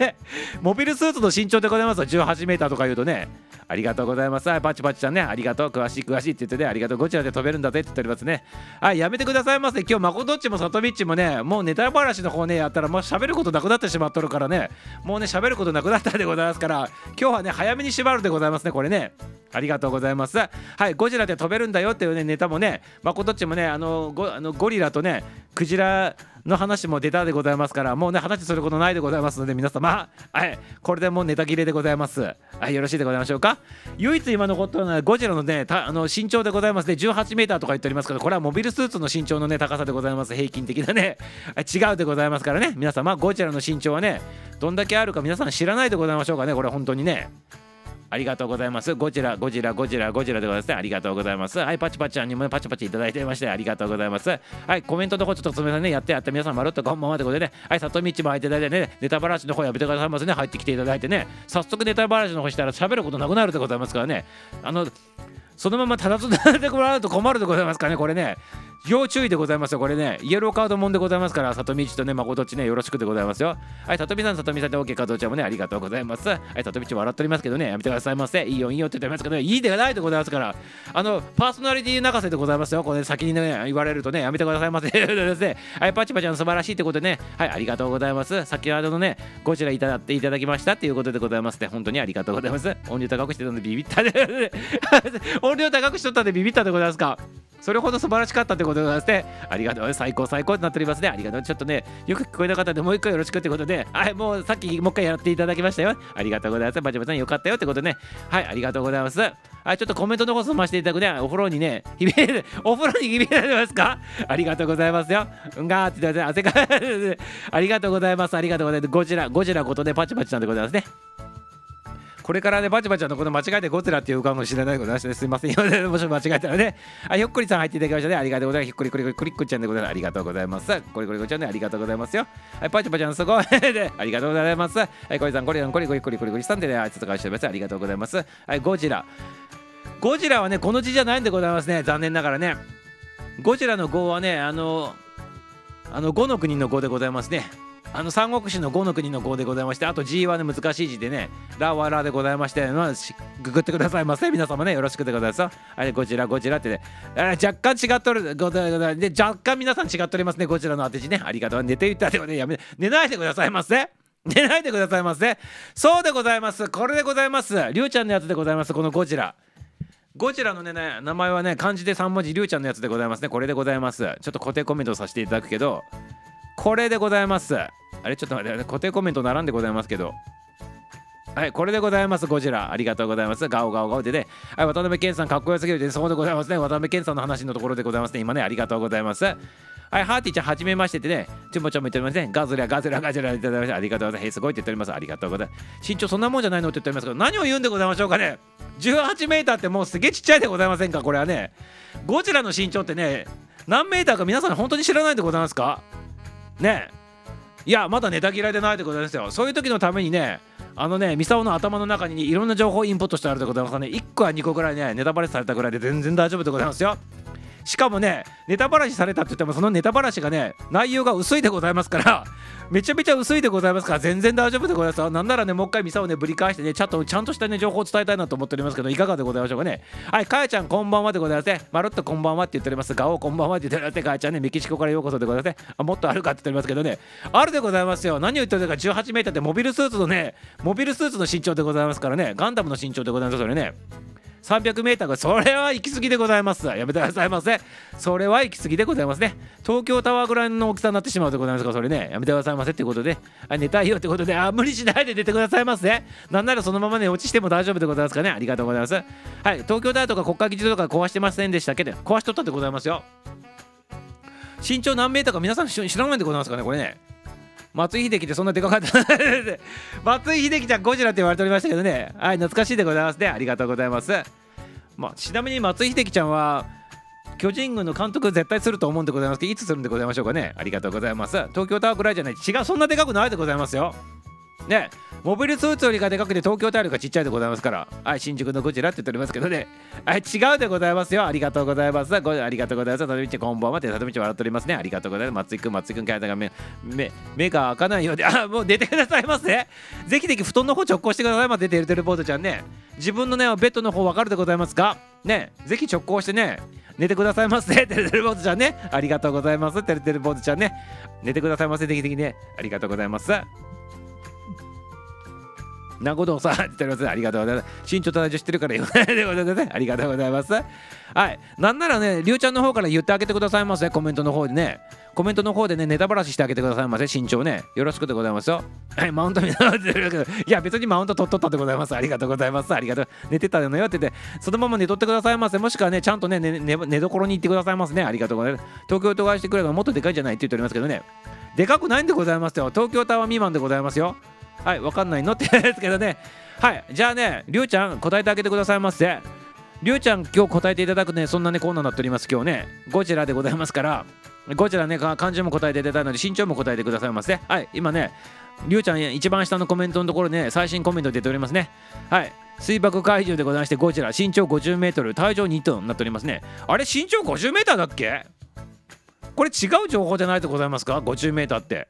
モビルスーツの身長でございますよ。18メーターとか言うとね。ありがとうございます。はいパチパチちゃんね。ありがとう。詳しい詳しいって言ってねありがとう。ゴチラで飛べるんだぜって言っておりますね。はいやめてくださいませ。今日マコどっちもサトビッチもねもうネタばらしの方ねやったらもう喋ることなくなってしまっとるからね。もうね喋ることなくなったでございますから今日はね早めに縛るでございますねこれね。ありがとうございます。はい、ゴジラで飛べるんだよっていうねネタもね、まことっちもね、あのゴあのゴリラとね、クジラの話も出たでございますから、もうね、話することないでございますので、皆様、はい、これでもうネタ切れでございます。はい、よろしいでございましょうか。唯一今残ってるのはゴジラのね、たあの身長でございますね、18メーターとか言っておりますけど、これはモビルスーツの身長のね、高さでございます、平均的なね、違うでございますからね、皆様、ゴジラの身長はね、どんだけあるか皆さん知らないでございましょうかね、これ本当にね。ありがとうございます。ゴジラ、ゴジラ、ゴジラ、ゴジラでございますね。ありがとうございます。はい、パチパチちゃんにもパチパチいただいてまして、ありがとうございます。はい、コメントの方ちょっとすみませんね。やってやって、皆さんまるっとこんばんはということでね、はい、里道も入っていただいてね、ネタバラシの方やめてくださいませね。入ってきていただいてね、早速ネタバラシの方したら喋ることなくなるでございますからね。あの、そのままただとなってもらうと困るでございますからね、これね。要注意でございますよ、これね。イエローカードもんでございますから、里道とね、まことちね、よろしくでございますよ。はい、里見さん、里見さんで OK、加藤ちゃんもね、ありがとうございます。はい、里道笑っておりますけどね、やめてくださいませ。いいよ、いいよって言ってますけどね、いいでないでございますから、あの、パーソナリティ泣かせでございますよ。これ、ね先にね、言われるとね、やめてくださいませ。はい、パチパチの素晴らしいってことでね、はい、ありがとうございます。先ほどのね、ゴジラいただっていただきましたっていうことでございますね。本当にありがとうございます。音量高くしてたんでビビったで。音量高くしとったんでビビったでございますか。それほど素晴らしかったってことでございまして、ありがとう、最高最高ってなっておりますね。ありがとう。ちょっとね、よく聞こえなかったんで、もう一回よろしくってことで、はい、もうさっきもう一回やっていただきましたよ。ありがとうございます。バチバチさんよかったよってことね。はい、ありがとうございます。はい、ちょっとコメントの方済ましていただくね、お風呂にね、ひびれ、お風呂にひびれられますか？ありがとうございますよ。うんがーって言って汗かありがとうございます。ありがとうございます。ゴジラ、ゴジラことでパチパチさんでございますね。これからね、バチバチのこの間違えてゴジラっていうかもしれないでございまして、すいませんよ、ね、もし間違えたらね。あ、ひょっこりさん入っていただきましたね。ありがとうございます。ひっこりこりこりクリックちゃんでございます。ありがとうございます。これこれこちゃんね、ありがとうございますよ。はい、パチパチちゃんすごいで、ありがとうございます。はい、これさん、これさん、これこれこれこれこれさんでね、あいつとかしてます。ありがとうございます。はい、ゴジラ。ゴジラはね、この字じゃないんでございますね。残念ながらね。ゴジラの語はね、あの、あの、5の国の語でございますね。あの三国志の5の国の5でございましてあと G はね難しい字でねラはラでございまして、まあ、ググってくださいませ皆様ねよろしくでございますあれゴジラゴジラってね。若干違っとるございます。で若干皆さん違っとりますね。ゴジラの当て字ね。ありがとう。寝ていったでもねやめ寝ないでくださいませ寝ないでくださいませそうでございます。これでございます。りゅうちゃんのやつでございます。このゴジラ。ゴジラのねね名前はね漢字で3文字りゅうちゃんのやつでございますね。これでございます。ちょっと固定コメントさせていただくけどこれでございますあれ？ちょっと待って固定コメント並んでございますけどはい、これでございます、ゴジラ。ありがとうございます。ガオガオガオでね。はい、渡辺謙さん、かっこよすぎるで、そうでございますね。渡辺謙さんの話のところでございますね。今ね、ありがとうございます。はい、ハーティーちゃん、はじめましてってね、ちょもちょも言っておりますね。ガズラ、ガズラ、ガズラいただきまして、ありがとうございます。へい、すごいって言っております。ありがとうございます。身長そんなもんじゃないのって言っておりますけど、何を言うんでございましょうかね。18メーターってもうすげえちっちゃいでございませんか、これはね。ゴジラの身長ってね、何メーターか皆さん本当に知らないでございますか？ね。いやまだネタ嫌いでないでございますよ。そういう時のためにねあのねミサオの頭の中にいろんな情報インプットしてあるでございますかね。1個や2個ぐらいねネタバレされたぐらいで全然大丈夫でございますよ。しかもねネタバラシされたって言ってもそのネタバラシがね内容が薄いでございますから めちゃめちゃ薄いでございますから全然大丈夫でございます。なんならねもう一回ミサをねぶり返してねちゃんとちゃんとしたね情報を伝えたいなと思っておりますけどいかがでございましょうかね。はいかやちゃんこんばんはでございますね。まるっとこんばんはって言っております。ガオこんばんはって言っておりますかやちゃんねメキシコからようこそでございますね。もっとあるかって言っておりますけどね。あるでございますよ。何を言ってるか18メーターでモビルスーツのねモビルスーツの身長でございますからね。ガンダムの身長でございますそれね。300m がそれは行き過ぎでございます。やめてくださいませ。それは行き過ぎでございますね。東京タワーぐらいの大きさになってしまうでございますかそれねやめてくださいませってことであ寝たいよってことであ無理しないで出てくださいませ。なんならそのままね落ちしても大丈夫でございますかね。ありがとうございます。はい東京大とか国会議事堂とか壊してませんでしたけど壊しとったでございますよ。身長何メーターか皆さん知らないでございますかねこれね。松井秀喜ってそんなでかかった。松井秀喜ちゃんゴジラって言われておりましたけどね。はい懐かしいでございますね。ありがとうございます。まあちなみに松井秀喜ちゃんは巨人軍の監督絶対すると思うんでございますけどいつするんでございましょうかね。ありがとうございます。東京タワーくらいじゃない。違うそんなでかくないでございますよ。ねモビルスーツよりがでかくて東京タワーよりがちっちゃいでございますからはい新宿のゴジラって言っておりますけどね。はい違うでございますよ。ありがとうございます。ごありがとうございます。里道こんばんはって里道笑っておりますね。ありがとうございます。松井くん松井くん体が目目目が開かないようで あもう寝てくださいませぜひぜひ布団の方直行してください。ませてるてるボードちゃんね。自分のねベッドの方わかるでございますかねぜひ直行してね寝てくださいませ。てるてるボードちゃんね。ありがとうございます。てるてるボードちゃんね。寝てくださいませ。ぜひぜひね。ありがとうございます。なことさ、言っております。ありがとうございます。身長と体重知ってるから言わないでございます。ありがとうございます。はい。なんならね、りゅうちゃんの方から言ってあげてくださいませ。コメントの方でね。コメントの方でね、ネタばらししてあげてくださいませ。身長ね。よろしくでございますよ。はい。マウント見ながらいや、別にマウント取っとったでございます。ありがとうございます。ありがとう。寝てたのよって言って、そのまま寝とってくださいませ。もしくはね、ちゃんとね、寝寝寝所に行ってくださいますね。ありがとうございます。東京都外してくればもっとでかいじゃないって言っておりますけどね。でかくないんでございますよ。東京タワー未満でございますよ。はい、わかんないの？って言うんですけどね。はい、じゃあね、りゅうちゃん答えてあげてくださいませ。りゅうちゃん、今日答えていただくね、そんなね、コーナーになっております、今日ね。ゴジラでございますから、ゴジラね、漢字も答えていただいたので、身長も答えてくださいませ。はい、今ね、りゅうちゃん、一番下のコメントのところね、最新コメント出ておりますね。はい。水爆怪獣でございまして、ゴジラ、身長50メートル、体重2トンになっておりますね。あれ、身長50メーターだっけ？これ違う情報じゃないでございますか ?50 メーターって。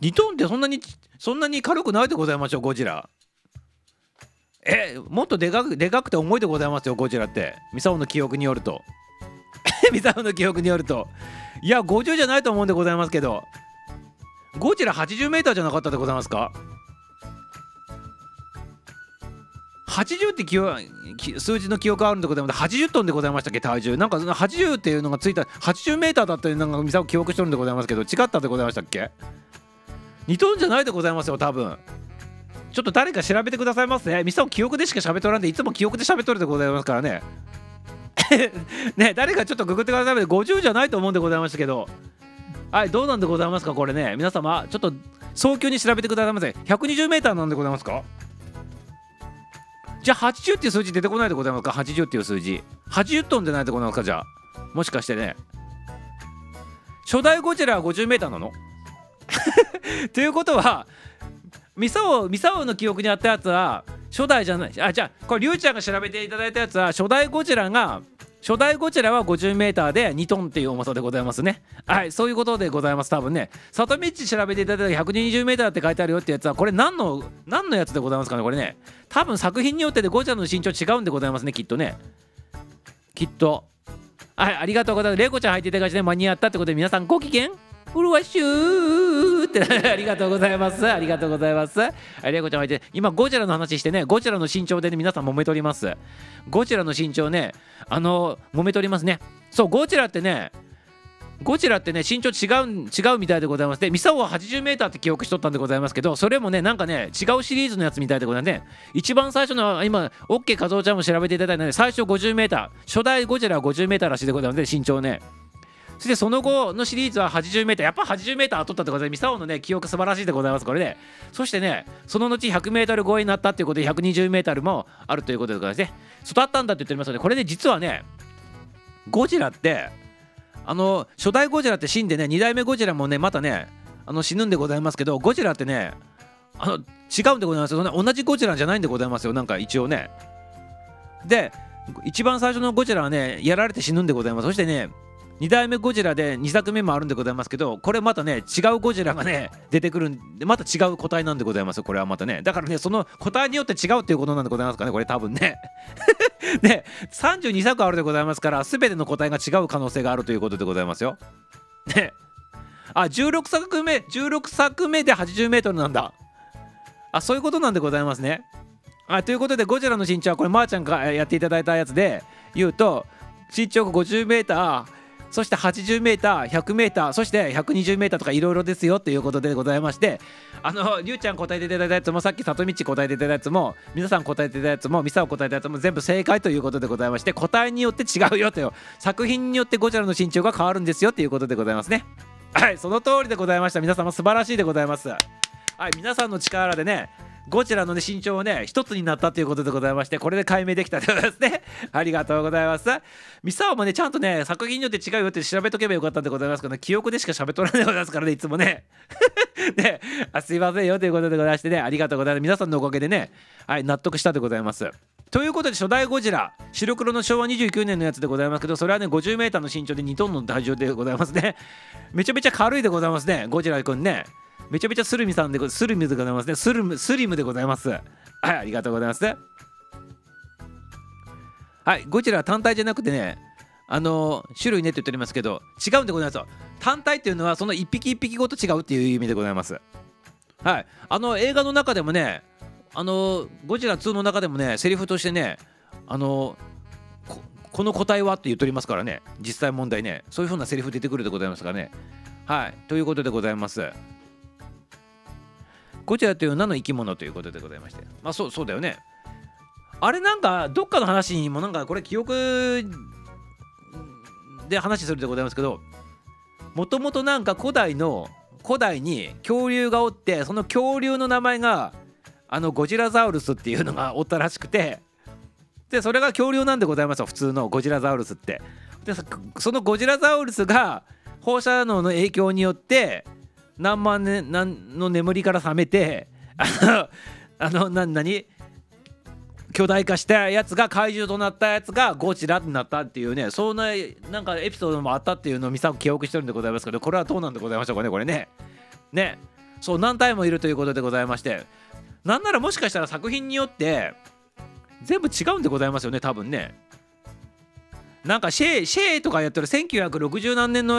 2トンってそんなにそんなに軽くないでございましょうゴジラ。えもっとでかくでかくて重いでございますよゴジラって。ミサオの記憶によると。ミサオの記憶によると。いや50じゃないと思うんでございますけど。ゴジラ 80m じゃなかったでございますか？80って記憶数字の記憶あるんでございます。80トンでございましたっけ体重。なんか80っていうのがついた 80m だったりなんかミサオ記憶してるんでございますけど違ったでございましたっけ？2トンじゃないでございますよ多分。ちょっと誰か調べてくださいますね。ミサオ記憶でしか喋っとらんでいつも記憶で喋っとるでございますからね。ね誰かちょっとググってください50じゃないと思うんでございましたけど。はいどうなんでございますかこれね。皆様ちょっと早急に調べてくださいませ 120m なんでございますか？じゃあ80っていう数字出てこないでございますか？80っていう数字。80トンでないでございますか？じゃあ。もしかしてね。初代ゴジラは 50m なの？ということはミサオミサオの記憶にあったやつは初代じゃない。あじゃあこれリュウちゃんが調べていただいたやつは初代ゴジラが初代ゴジラは 50m で2トンっていう重さでございますね。はいそういうことでございます多分ね。里道調べていただいた 120m って書いてあるよってやつはこれ何の何のやつでございますかねこれね。多分作品によってでゴジラの身長違うんでございますねきっとね。きっと。はいありがとうございます。レイコちゃん入っていただいて間に合ったってことで皆さんご機嫌。うるわしゅー。ってありがとうございます。ありがとうございます。はいレイコちゃん入って今ゴジラの話してねゴジラの身長でね皆さん揉めております。ゴジラの身長ねあの揉めておりますね。そうゴジラってねゴジラってね身長違う違うみたいでございます。でミサオは 80m って記憶しとったんでございますけどそれもねなんかね違うシリーズのやつみたいでございますね。一番最初の今 OK 和夫ちゃんも調べていただいたので最初 50m 初代ゴジラは 50m らしいでございますね身長ね。そしてその後のシリーズは 80m やっぱ 80m 取ったってことでミサオのね記憶素晴らしいでございます。これで、そしてねその後 100m 超えになったっていうことで 120m もあるということでございますね。育ったんだって言っておりますのでこれね実はねゴジラってあの初代ゴジラって死んでね2代目ゴジラもねまたねあの死ぬんでございますけどゴジラってねあの違うんでございますよ。同じゴジラじゃないんでございますよ。なんか一応ね。で一番最初のゴジラはねやられて死ぬんでございます。そしてね2代目ゴジラで2作目もあるんでございますけどこれまたね違うゴジラがね出てくるんでまた違う個体なんでございますこれはまたね。だからねその個体によって違うっていうことなんでございますかねこれ多分ね。で32作あるでございますから全ての個体が違う可能性があるということでございますよ。ね。あ16作目16作目で 80m なんだ。あそういうことなんでございますね。あということでゴジラの身長はこれまーちゃんがやっていただいたやつで言うと身長 50m そして 80m100m そして 120m とかいろいろですよということでございましてあのりゅうちゃん答えていただいたやつもさっき里道答えていただいたやつも皆さん答えていただいたやつもミサを答えたやつも全部正解ということでございまして答えによって違うよという作品によってゴジラの身長が変わるんですよということでございますね。はいその通りでございました。皆様素晴らしいでございます。はい皆さんの力でねゴジラの、ね、身長をね一つになったということでございましてこれで解明できたということですね。ありがとうございます。ミサオもねちゃんとね作品によって違うよって調べとけばよかったんでございますけど、ね、記憶でしか喋っとらないでございますからねいつもね。ねあすいませんよということでございましてね。ありがとうございます。皆さんのおかげでねはい納得したでございます。ということで初代ゴジラ。白黒の昭和29年のやつでございますけどそれはね 50m の身長で2トンの体重でございますね。めちゃめちゃ軽いでございますね。ゴジラくんね。めちゃめちゃスルミさんでごスルミでございますね。スルムスリムでございます。はいありがとうございますはいゴジラ単体じゃなくてねあの種類ねって言っておりますけど違うんでございますよ。単体っていうのはその一匹一匹ごと違うっていう意味でございます。はいあの映画の中でもねあのゴジラ2の中でもねセリフとしてねあのここの個体はって言っておりますからね実際問題ねそういう風なセリフ出てくるでございますからね。はいということでございます。ゴジラという名の生き物ということでございまして。まあそうそうだよね。あれなんかどっかの話にもなんかこれ記憶で話するでございますけどもともとなんか古代の古代に恐竜がおってその恐竜の名前があのゴジラザウルスっていうのがおったらしくてでそれが恐竜なんでございますよ。普通のゴジラザウルスって。でそのゴジラザウルスが放射能の影響によって何万年何の眠りから覚めてあの あのな何？巨大化したやつが怪獣となったやつがゴジラになったっていうねそんななんかエピソードもあったっていうのをミサ記憶してるんでございますけどこれはどうなんでございましょうかねこれね。ね。そう何体もいるということでございまして。なんならもしかしたら作品によって全部違うんでございますよね多分ね。なんかシェイシェイとかやってる1960何年の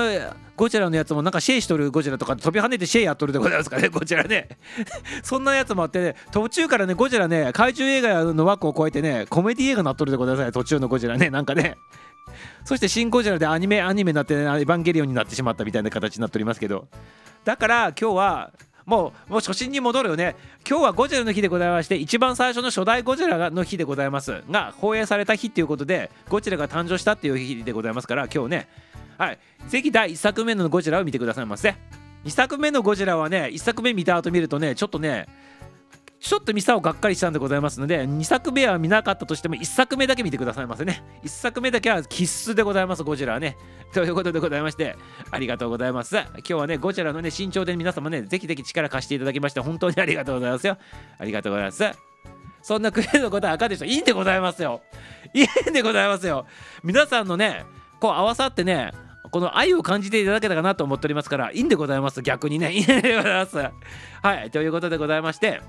ゴジラのやつもなんかシェイしとるゴジラとか飛び跳ねてシェイやっとるでございますかね ゴジラね。そんなやつもあってね途中からねゴジラね怪獣映画の枠を超えてねコメディ映画になっとるでございますね途中のゴジラねなんかね。そしてシン・ゴジラでアニメアニメになって、ね、エヴァンゲリオンになってしまったみたいな形になっておりますけど。だから今日はもうもう初心に戻るよね。今日はゴジラの日でございまして一番最初の初代ゴジラの日でございます。が放映された日ということでゴジラが誕生したっていう日でございますから今日ね。はい。ぜひ第1作目のゴジラを見てくださいませ。2作目のゴジラはね1作目見た後見るとねちょっとねちょっとミサをがっかりしたんでございますので2作目は見なかったとしても1作目だけ見てくださいませね。1作目だけは必須でございますゴジラはね。ということでございましてありがとうございます。今日はねゴジラのね身長で皆様ねぜひぜひ力貸していただきまして本当にありがとうございますよ。ありがとうございます。そんなクレーのことは赤でしょ。いいんでございますよ。いいんでございますよ。皆さんのねこう合わさってねこの愛を感じていただけたかなと思っておりますからいいんでございます。逆にね。いいんでございます。はい。ということでございまして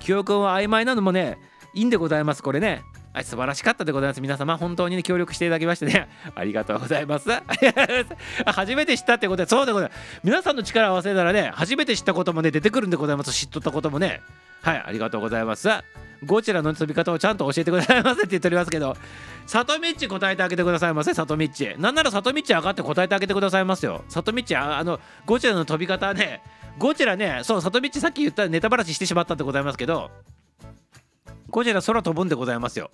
記憶は曖昧なのもねいいんでございますこれねはい、素晴らしかったでございます。皆様、本当に、ね、協力していただきましてね、ありがとうございます。初めて知ったってことで、そうでございます。皆さんの力を合わせたらね、初めて知ったこともね、出てくるんでございます。知っとったこともね。はい、ありがとうございます。ゴチラの飛び方をちゃんと教えてくださいませって言っておりますけど、里道答えてあげてくださいませ、里道。なんなら里道上がって答えてあげてくださいますよ。里道、ああの、ゴチラの飛び方ね、ゴジラね、そう、里道さっき言ったネタバラシしてしまったんでございますけど、ゴジラ空飛ぶんでございますよ。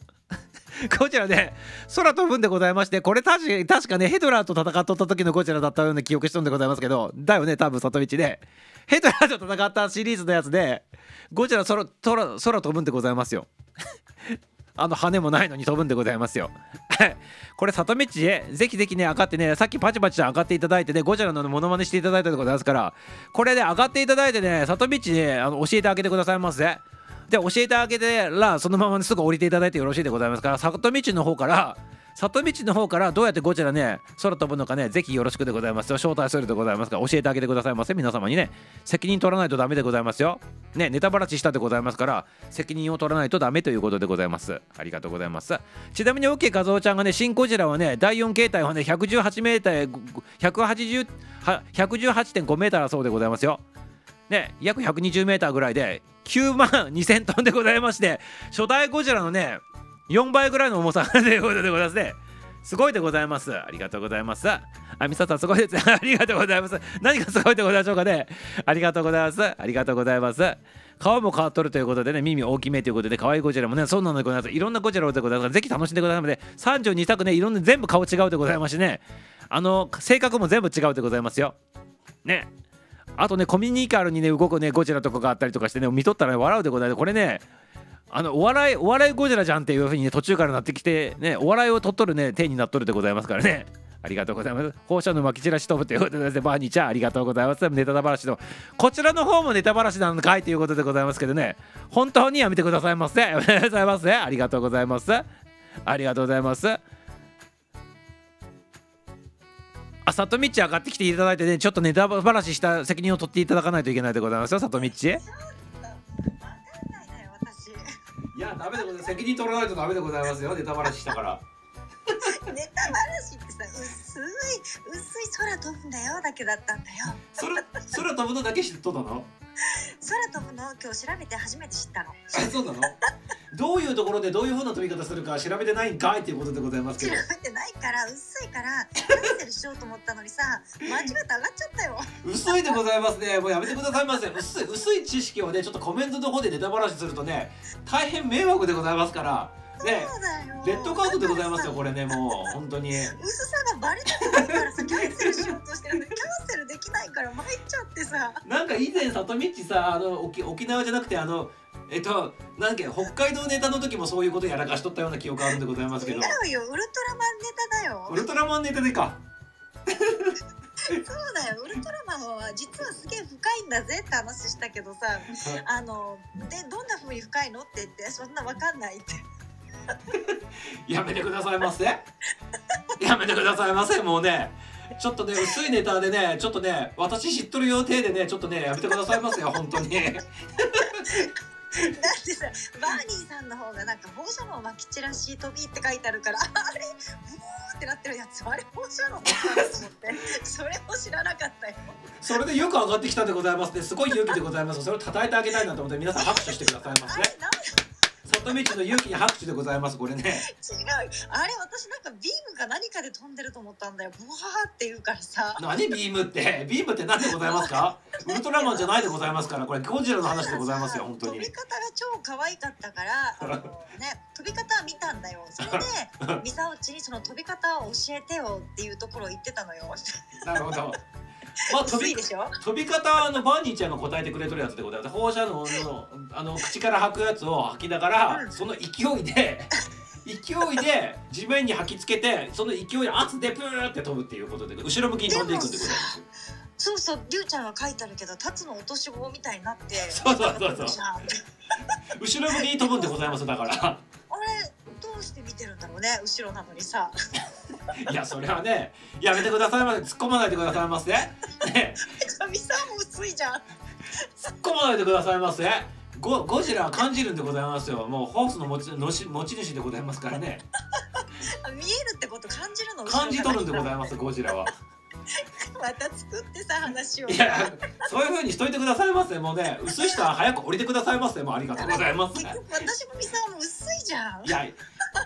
ゴジラね、空飛ぶんでございまして、これ確か確かね、ヘドラーと戦っとった時のゴジラだったような記憶しとんでございますけど、だよね、多分里道で。ヘドラーと戦ったシリーズのやつで、ゴジラ空空飛ぶんでございますよ。あの羽もないのに飛ぶんでございますよ。これ里道へぜひぜひね上がってねさっきパチパチと上がっていただいてねゴジラのモノマネしていただいたでございますからこれで上がっていただいてね里道ねあの教えてあげてくださいませ。で教えてあげてらそのまますぐ降りていただいてよろしいでございますから里道の方から里道の方からどうやってゴジラね空飛ぶのかねぜひよろしくでございますよ。招待するでございますから教えてあげてくださいませ。皆様にね責任取らないとダメでございますよ。ねネタバラシしたでございますから責任を取らないとダメということでございます。ありがとうございます。ちなみに OK 画像ちゃんがね新ゴジラはね第4形態はね118メーター180 118.5メーターだそうでございますよ。ね約120メーターぐらいで9万2000トンでございまして初代ゴジラのね4倍ぐらいの重さということでございますね。すごいでございます。ありがとうございます。あみささんすごいです。ありがとうございます。何がすごいでございましょうかね。ありがとうございます。ありがとうございます。顔も変わっとるということでね耳大きめということで可愛いゴジラもねそうなのでございます。いろんなゴジラでございます。ぜひ楽しんでくださいので32作ねいろんな全部顔違うでございましてね。あの性格も全部違うでございますよ。ね。あとねコミュニカルにね動くねゴジラとかがあったりとかしてね見とったら、ね、笑うでございます。これねあのお笑いお笑いゴジラじゃんっていうふうにね途中からなってきてねお笑いを取っとるね手になっとるでございますからねありがとうございます。放射能巻き散らし飛ぶということで、バーニーちゃんありがとうございます。ネタ話の、こちらの方もネタ話なのかいということでございますけどね、本当にやめてくださいませ。やめてくださいませ。ありがとうございます。ありがとうございます。あ、里道上がってきていただいてね、ちょっとネタ話した責任を取っていただかないといけないでございますよ、里道。いや、ダメでございます。責任取らないとダメでございますよ、ネタ話したから。ネタ話ってさ薄い薄い空飛ぶんだよだけだったんだよ空空飛ぶのだけ知っとったの？空飛ぶの？今日調べて初めて知ったの。あそうなの？どういうところでどういうふうな飛び方するか調べてないんかいっていうことでございますけ調どべてないから薄いからキャンセルしようと思ったのにさ間違って上がっちゃったよ。薄いでございますね。もうやめてくださいませ薄い薄い知識をねちょっとコメントの方でネタ話するとね大変迷惑でございますからね。そうだよ。レッドカードでございますよこれねもう本当に。薄さがバレてないからさキャンセルしようとしてるんだけどキャンセルできないから参っちゃってさ。なんか以前里道さあの沖沖縄じゃなくてあのえっとなんだっけ北海道ネタの時もそういうことやらかしとったような記憶あるんでございますけど。違うよウルトラマンネタだよ。ウルトラマンネタでか。そうだよウルトラマンは実はすげえ深いんだぜって話したけどさ あのでどんな風に深いのって言ってそんなわかんないって やめてくださいませ。やめてくださいませもうね。ちょっとね薄いネタでねちょっとね私知っとる予定でねちょっとねやめてくださいませよ本当に。だってさバーニーさんの方がなんか放射能まき散らし飛びって書いてあるから あれうおーってなってるやつあれ放射能と思って。それも知らなかったよ。それでよく上がってきたんでございますね。すごい勇気でございます。それを称えてあげたいなと思って皆さん拍手してくださいませ。あれなん里道の勇気に拍手でございますこれね。違う。あれ私なんかビームか何かで飛んでると思ったんだよ。ブワーって言うからさ。何ビームって？ビームって何でございますか？ウルトラマンじゃないでございますからこれゴジラの話でございますよ本当に。飛び方が超可愛かったからあのね飛び方は見たんだよ。それで ミサオチにその飛び方を教えてよっていうところを言ってたのよ。なるほどまあ飛び飛び方はあのバーニーちゃんが答えてくれとるやつでございます放射能のあの口から吐くやつを吐きながら、うん。その勢いで 勢いで地面に吐きつけてその勢いで圧でプーって飛ぶっていうことで後ろ向きに飛んでいくんでございますそうそうりゅうちゃんが書いてあるけどタツの落とし棒みたいになってそうそうそうそう。後ろ向きに飛ぶんでございますだから。あれどうして見てるんだろうね後ろなのにさ。いやそれはねやめてくださいませ。突っ込まないでくださいませ。ね。ミサオも薄いじゃん。突っ込まないでくださいませ。ゴゴジラは感じるんでございますよ。もうホースの持ちのし持ち主でございますからね。あ見えるってこと感じるの？感じ取るんでございまますゴジラは。また作ってさ話を。いやそういう風にしといてくださいませ。もうね薄い人は早く降りてくださいませ。もうありがとうございます私もミサオも薄いじゃん。いや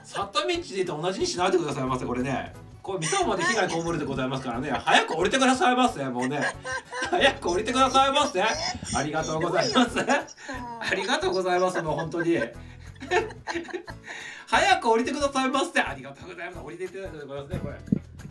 里道でと同じにしないでくださいませこれね。これ三沢まで被害被るでございますからね。早く降りてくださいませもうね。早く降りてくださいませ。ありがとうございます。ありがとうございますもう本当に。早く降りてくださいませ。ありがとうございます。降りていただいてございますねこれ。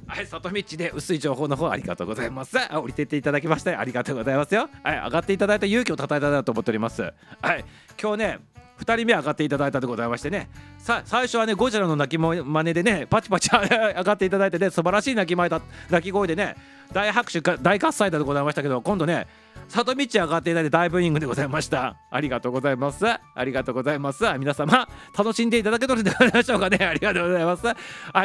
はい、里道で薄い情報の方ありがとうございます。あ降りてっていただきましてありがとうございますよ。はい、上がっていただいた勇気をたたえたいなと思っております。はい、今日ね、2人目上がっていただいたでございましてね、さ最初はね、ゴジラの鳴き真似でね、パチパチ上がっていただいてね、素晴らしい鳴き前だ鳴き声でね、大拍手、大喝采だでございましたけど、今度ね、里道上がっていただいて大ブーイングでございました。ありがとうございます。ありがとうございます。皆様、楽しんでいただけとるでございましょうかね。ありがとうございます。は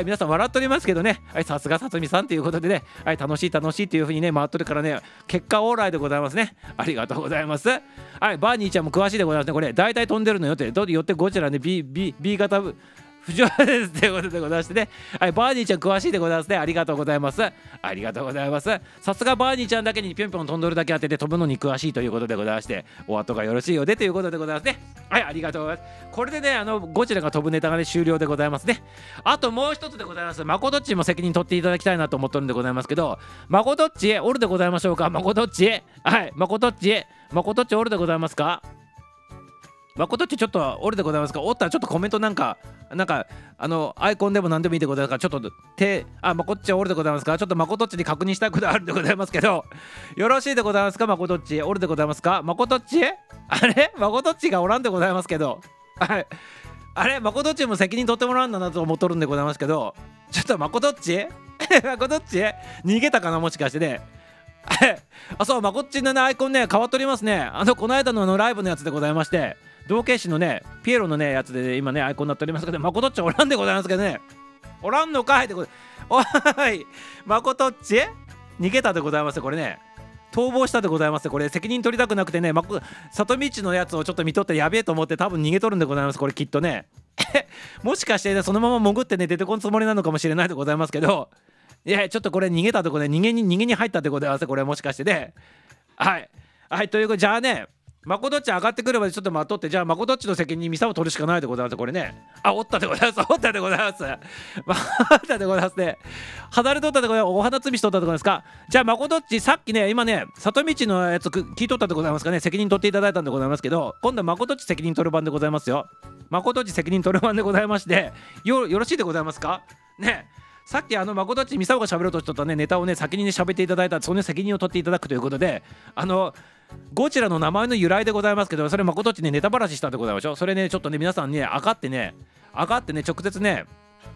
い、皆さん笑っておりますけどね、はい、さすがさつみさんということでね、はい、楽しい楽しいっていうふうにね、回っとるからね、結果オーライでございますね。ありがとうございます。はい、バーニーちゃんも詳しいでございますね。これ、大体飛んでるのよって、どうよってゴジラね、B、B、B 型不条ですということでございましてね、はい、バーニーちゃん詳しいでございますね。ありがとうございます。ありがとうございます。さすがバーニーちゃんだけにぴょんぴょん飛んどるだけあってて飛ぶのに詳しいということでございましてお後がよろしいようでということでございますね。はいありがとうございます。これでねあのゴジラが飛ぶネタがね終了でございますね。あともう一つでございます。まこどっちも責任取っていただきたいなと思ってるんでございますけどまこどっちおるでございましょうか？まこどっちはいまこどっちまこどっちおるでございますか？まことっちちょっとおるでございますか。おったらちょっとコメントなんかなんかあのアイコンでも何でもいいでございますか。ちょっと手あまこっちおるでございますか。ちょっとまことっちに確認したいことあるでございますけど。よろしいでございますか。まことっちおるでございますか。まことっち あれ？まことっちがおらんでございますけど。はい。あれ？まことっちも責任取ってもらうんだなと思っとるんでございますけど。ちょっとまことっち まことっち逃げたかな？もしかしてね。あそう。まこっちのねアイコンね変わっとりますね。あのこの間ののライブのやつでございまして。道化師のねピエロのねやつで、ね、今ねアイコンになっておりますけどまことっちおらんでございますけどね。おらんのかいってこと。おいまことっち逃げたでございますこれね。逃亡したでございますこれ。責任取りたくなくてねま里道のやつをちょっと見とってやべえと思って多分逃げとるんでございますこれきっとね。もしかしてねそのまま潜ってね出てこんつもりなのかもしれないでございますけど。いやちょっとこれ逃げたとこで逃げに逃げに入ったでございますこれもしかしてね。はい。はいということじゃあねまこどっち上がってくるまでちょっと待っとってじゃあまこどっちの責任にミサを取るしかないでございますこれね。あおったでございます。おったでございます。まあったでございますね。離れとったでございます。お花摘みしとったでございますか。じゃあまこどっちさっきね今ね里道のやつ聞いとったでございますかね。責任取っていただいたんでございますけど今度はまこどっち責任取る番でございますよ。まこどっち責任取る番でございましてよよろしいでございますか？ね。さっきあのまこどっちミサオが喋ろうとしとったねネタをね先にね喋っていただいたその責任を取っていただくということであのゴジラの名前の由来でございますけどそれまことっちねネタばらししたんでございましょう。それねちょっとね皆さんね上がってね上がってね直接ね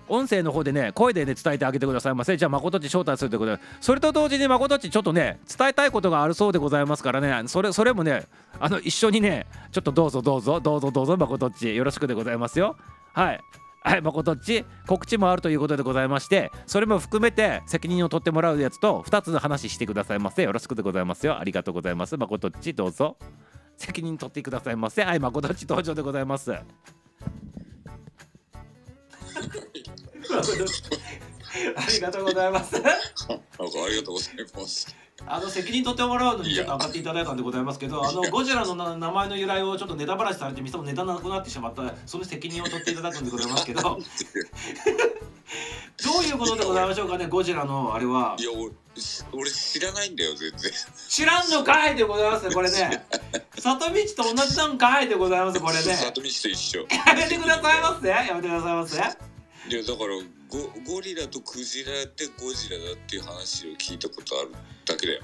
音声の方でね声でね伝えてあげてくださいませ。じゃあまことっち招待するということでそれと同時にまことっちちょっとね伝えたいことがあるそうでございますからね。それそれもねあの一緒にねちょっとどうぞどうぞどうぞどうぞまことっちよろしくでございますよ。はい。はい、まことっち告知もあるということでございましてそれも含めて責任を取ってもらうやつと2つの話してくださいませ。よろしくでございますよ。ありがとうございます。まことっちどうぞ。責任取ってくださいませ。はいまことっち登場でございます。ありがとうございます。なんかありがとうございます。あの責任取ってもらうのにちょっと上がっていただいたんでございますけどあのゴジラのな名前の由来をちょっとネタばらしされて店もネタなくなってしまったその責任を取っていただくんでございますけど。どういうことでございましょうかねゴジラのあれは。いや俺俺知らないんだよ全然。知らんのかいでございますねこれね。里道と同じなんかいでございますこれね。里道と一緒。やめてくださいませ。やめてくださいませ。いやだからゴゴリラとクジラでゴジラだっていう話を聞いたことあるだけだよ。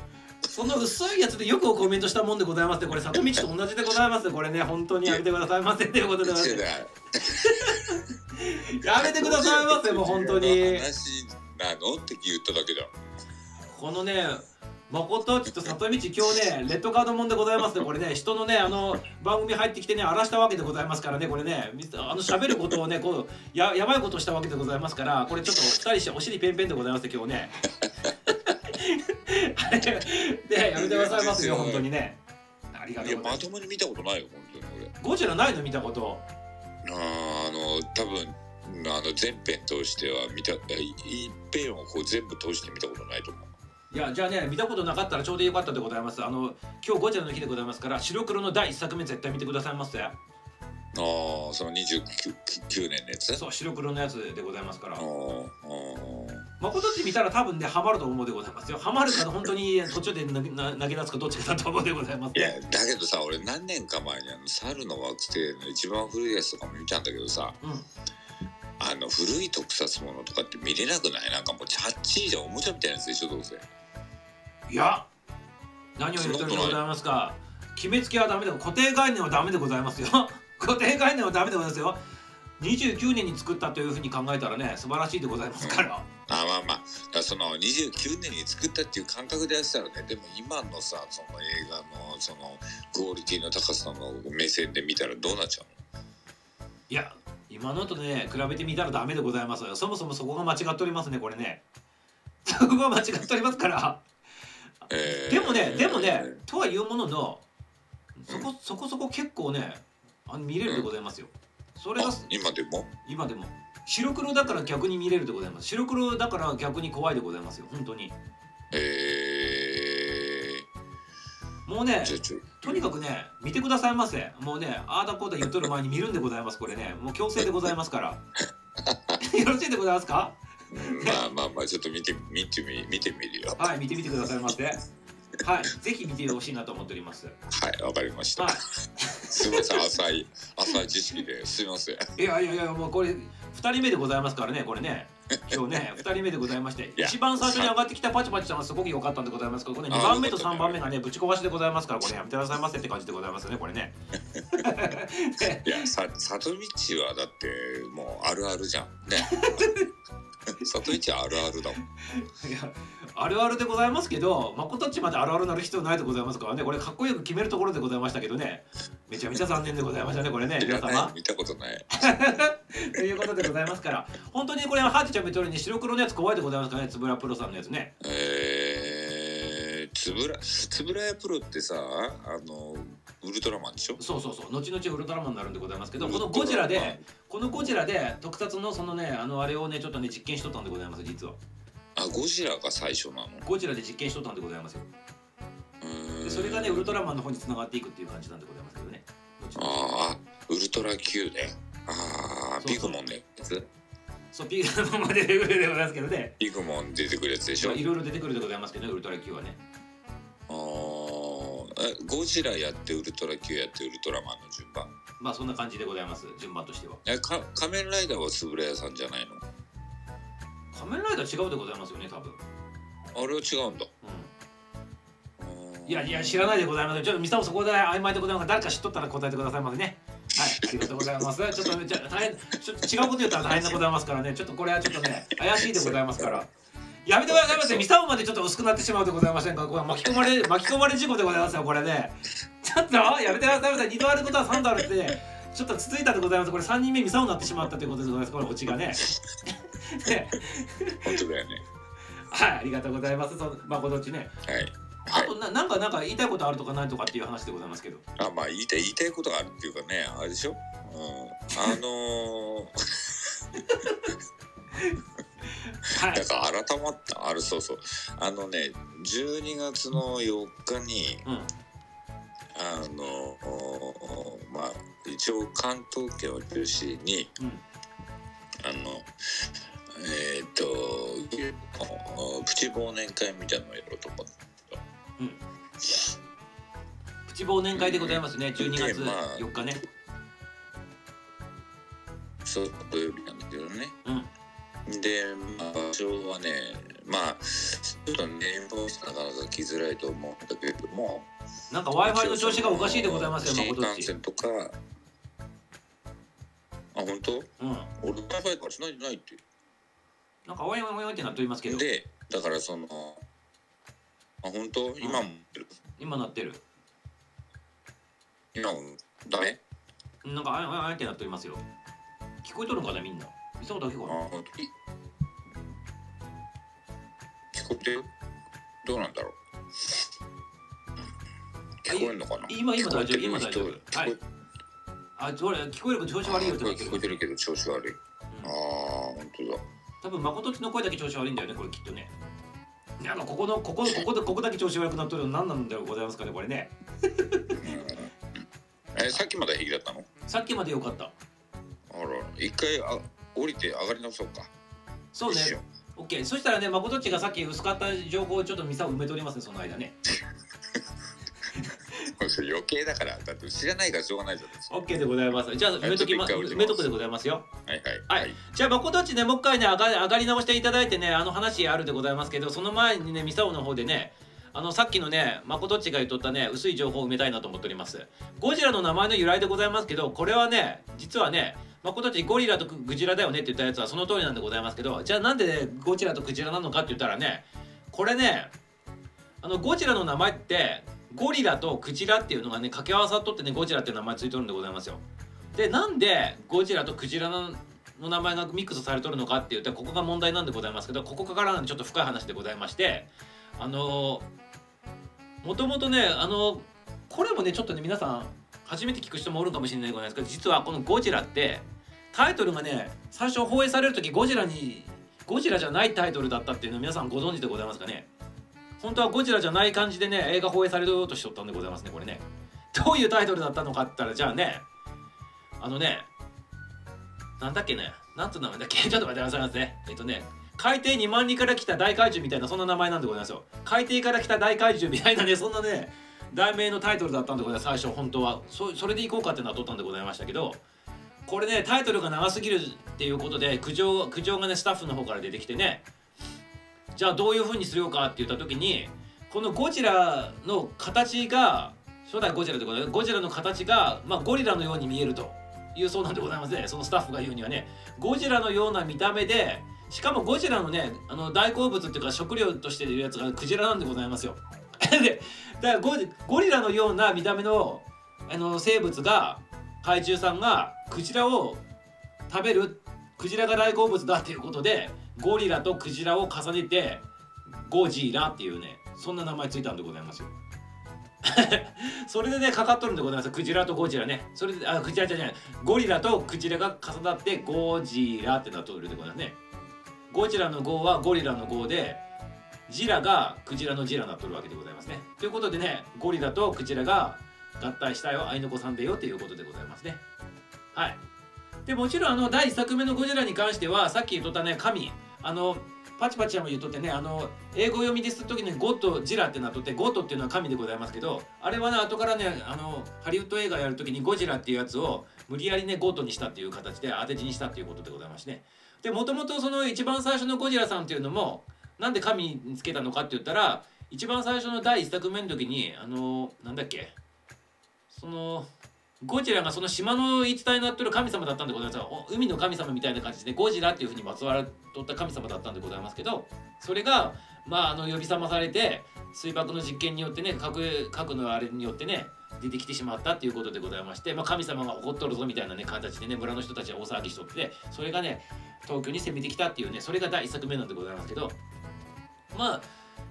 その薄いやつでよくコメントしたもんでございますねこれ。里道と同じでございますねこれ。ね本当にやめてくださいませということでやめてくださいませもう本当に。話なのって言っただけだ。このね誠ちょっと里道今日ねレッドカードもんでございますねこれね。人のねあの番組入ってきてね荒らしたわけでございますからねこれね。みあの喋ることをねこうややばいことをしたわけでございますからこれちょっと二人してお尻ペンペンでございますね今日ね。はい でやめてくださいますよ本当にね。ありがとうございます。まともに見たことないよ本当に。俺。ゴジラないの見たこと？あーあの多分あの全編通しては見た一編をこう全部通して見たことないと思う。いやじゃあね見たことなかったらちょうどよかったでございます。あの今日ゴジラの日でございますから白黒の第一作目絶対見てくださいませ。ああその29年のやつ？そう白黒のやつでございますから。あーあー誠っち見たら多分ねハマると思うでございますよ。ハマるか本当に途中で投げ出すかどっちかだと思うでございます。いやねだけどさ俺何年か前にあの猿の惑星の一番古いやつとかも見たんだけどさうん。あの古い特撮ものとかって見れなくない？なんかもうチャッチーじゃんおもちゃみたいなやつでしょどうせ。いや何を言ってるんでございますか。決めつけはダメだ固定概念はダメでございますよ。固定概念はダメでございますよ。29年に作ったというふうに考えたらね素晴らしいでございますから、あまあまあ。だからその29年に作ったっていう感覚でやってたらね。でも今のさその映画のそのクオリティの高さの目線で見たらどうなっちゃうの？いや今のとね比べてみたらダメでございますよ。そもそもそこが間違っておりますねこれね。そこが間違っておりますから。えー。でもねでもねとはいうもののそこそこそこ結構ねあの見れるでございますよ。それがあ今でも？今でも白黒だから逆に見れるでございます。白黒だから逆に怖いでございますよ。本当に。えもうねとにかくね見てくださいませ。もうねああだこうだ言っとる前に見るんでございますこれね。もう強制でございますから。よろしいでございますか？うんまあまあまあちょっと見て見てみ見てみるよ。はい見てみてくださいませはい。ぜひ見てほしいなと思っております。はいわかりました、はすみません浅い浅い知識ですいません。いいやいやいやもうこれ2人目でございますからねこれね。今日ね 2人目でございまして一番最初に上がってきたパチパチさんはすごく良かったんでございますけどこれ2あ番目とよかったね3番目がねぶち壊しでございますからこれやめてくださいませって感じでございますねこれね。で いやさ里道はだってもうあるあるじゃん。ね 里道はあるあるだもん。いやあるあるでございますけどまことっちまであるあるなる必要ないでございますからね。これかっこよく決めるところでございましたけどね。めちゃめちゃ残念でございましたねこれねい皆様。見たことない。ということでございますから。本当にこれはハーチちゃん見とるように白黒のやつ怖いでございますからね。つぶらプロさんのやつね。えー、つぶらつぶらやプロってさあのウルトラマンでしょ？そうそうそう。後々ウルトラマンになるんでございますけどこのゴジラでこのゴジラで特撮のそのねあのあれをねちょっとね実験しとったんでございます実は。あゴジラが最初なの？ゴジラで実験しとったんでございますよ。でそれがねウルトラマンの方に繋がっていくっていう感じなんでございますけどね。ああウルトラ Q ね。ああビグモンのやつ？そうピーガのまま出てくるでございますけどね。ビグモン出てくるやつでしょ？まあいろいろ出てくるでございますけどねウルトラ Q はね。あー。えゴジラやってウルトラ Q やってウルトラマンの順番。まあそんな感じでございます。順番としては。えか仮面ライダーはつぶらやさんじゃないの？仮面ライダー違うでございますよね多分。あれは違うんだ。うん。いやいや知らないでございますちょっとミサオそこで曖昧でございます。誰か知っとったら答えてくださいませね。はいありがとうございます。ちょっとじゃ大変ちょっと違うこと言ったら大変でございますからね。ちょっとこれはちょっとね怪しいでございますからやめてください。ませミサオまでちょっと薄くなってしまうでございませんか？これ巻き込まれ巻き込まれ事故でございますよこれね。ちょっとやめてくださいませ二度あることは三度あるってちょっと続いたでございます。これ三人目ミサオになってしまったということでございます。これオチがね。ね本当だよね。はいありがとうございます。そのまあこどっちね。はい。あとななんかなんか言いたいことあるとかないとかっていう話でございますけど。あまあ言いたい言いたいことがあるっていうかねあれでしょ、うん、あのー、は いだから改まった。あれそうそう。あのね12月の4日にうん。あのおまあ一応関東圏を中心にうん。あのえっ、とおプチ忘年会みたいなのをやろうと思ってプチ忘年会でございますね。12月でまあ4日ね。そう土曜日なんだけどね。うんで、まあ、場所はねまあちょっと年俸なかなか来づらいと思うんだけれども。なんか w i f i の調子がおかしいでございますよ新幹線とか。あ本当？うん。俺 w i f i から繋いでないって。なんかおいおいおいおいってなっておりますけど。でだからそのあ本当？今も、今なってる。今も？ダメ？なんかあいあいあいってなっておりますよ。聞こえとるんかなみんな見たことだけかあ聞こえてる？どうなんだろう。聞こえんのかな？今今大丈夫？今大丈夫？はい。あそれ聞こえる調子悪いよって聞こるえてるけど調子悪い。ああ本当だ。多分誠の声だけ調子悪いんだよねこれきっとね。なんかここのここここでここだけ調子悪くなっとるの何なんだろうございますかねこれね。えさっきまで平気だったの？さっきまでよかった。あら。一回あ降りて上がり直そうか。そうね。一緒。OK そしたらね誠っちがさっき薄かった情報をちょっとミサを埋めておりますねその間ね。それ余計だから。だって知らないからしょうがないじゃないですか。OK でございます。じゃあ埋めときま埋めとくでございますよ。はいははい。い。じゃあ誠っちねもう一回ね上が上がり直していただいてねあの話あるでございますけどその前にねミサオの方でねあのさっきのね誠っちが言っとったね薄い情報を埋めたいなと思っております。ゴジラの名前の由来でございますけどこれはね実はね誠っちゴリラとクジラだよねって言ったやつはその通りなんでございますけどじゃあなんで、ゴジラとクジラなのかって言ったらねこれねあのゴジラの名前ってゴリラとクジラっていうのがね掛け合わさっとってねゴジラっていう名前ついとるんでございますよ。でなんでゴジラとクジラの名前がミックスされとるのかって言ったらここが問題なんでございますけどここからちょっと深い話でございましてあのもともとねあのこれもねちょっとね皆さん初めて聞く人もおるかもしれないですけど実はこのゴジラってタイトルがね最初放映される時ゴジラにゴジラじゃないタイトルだったっていうの皆さんご存知でございますかね。本当はゴジラじゃない感じでね映画放映されようとしとったんでございますねこれね。どういうタイトルだったのかって言ったらじゃあねあのねなんだっけねなんと名前だっけ？ちょっと待ってくださいますねえっとね海底2万人から来た大怪獣みたいなそんな名前なんでございますよ。海底から来た大怪獣みたいなねそんなね題名のタイトルだったんでございます。最初本当は。そそれでいこうかっていうのは取ったんでございましたけどこれねタイトルが長すぎるっていうことで苦情苦情がねスタッフの方から出てきてね。じゃあどういう風にするよかって言った時にこのゴジラの形が初代ゴジラってことでゴジラの形が、まあ、ゴリラのように見えると。いうそうなんでございますね。そのスタッフが言うにはね。ゴジラのような見た目でしかもゴジラのねあの大好物っていうか食料としているやつがクジラなんでございますよ。でだからゴゴリラのような見た目のあの生物が怪獣さんがクジラを食べるクジラが大好物だっていうことでゴリラとクジラを重ねてゴジラっていうねそんな名前ついたんでございますよ。それでねかかっとるんでございます。クジラとゴジラね。それであクジラじゃない。ゴリラとクジラが重なってゴジラってなっとるでございますね。ゴジラのゴはゴリラのゴでジラがクジラのジラになっとるわけでございますね。ということでねゴリラとクジラが合体したよ愛の子さんでよっていうことでございますね。はい。でもちろんあの第1作目のゴジラに関してはさっき言っとったね神。あのパチパチはも言っとってねあの英語読みでする時にゴッドジラってなっとってゴッドっていうのは神でございますけどあれはね後からねあのハリウッド映画やる時にゴジラっていうやつを無理やりねゴッドにしたっていう形で当て字にしたっていうことでございますね。でもともとその一番最初のゴジラさんっていうのもなんで神につけたのかって言ったら一番最初の第1作目の時にあのなんだっけそのゴジラがその島の言い伝えになってる神様だったんでございますお海の神様みたいな感じでゴジラっていうふうにまつわらとった神様だったんでございますけどそれがまああの呼び覚まされて水爆の実験によってね核核のあれによってね出てきてしまったっていうことでございまして、まあ、神様が怒っとるぞみたいなね形でね村の人たちは大騒ぎしとってそれがね東京に攻めてきたっていうねそれが第1作目なんでございますけどまあ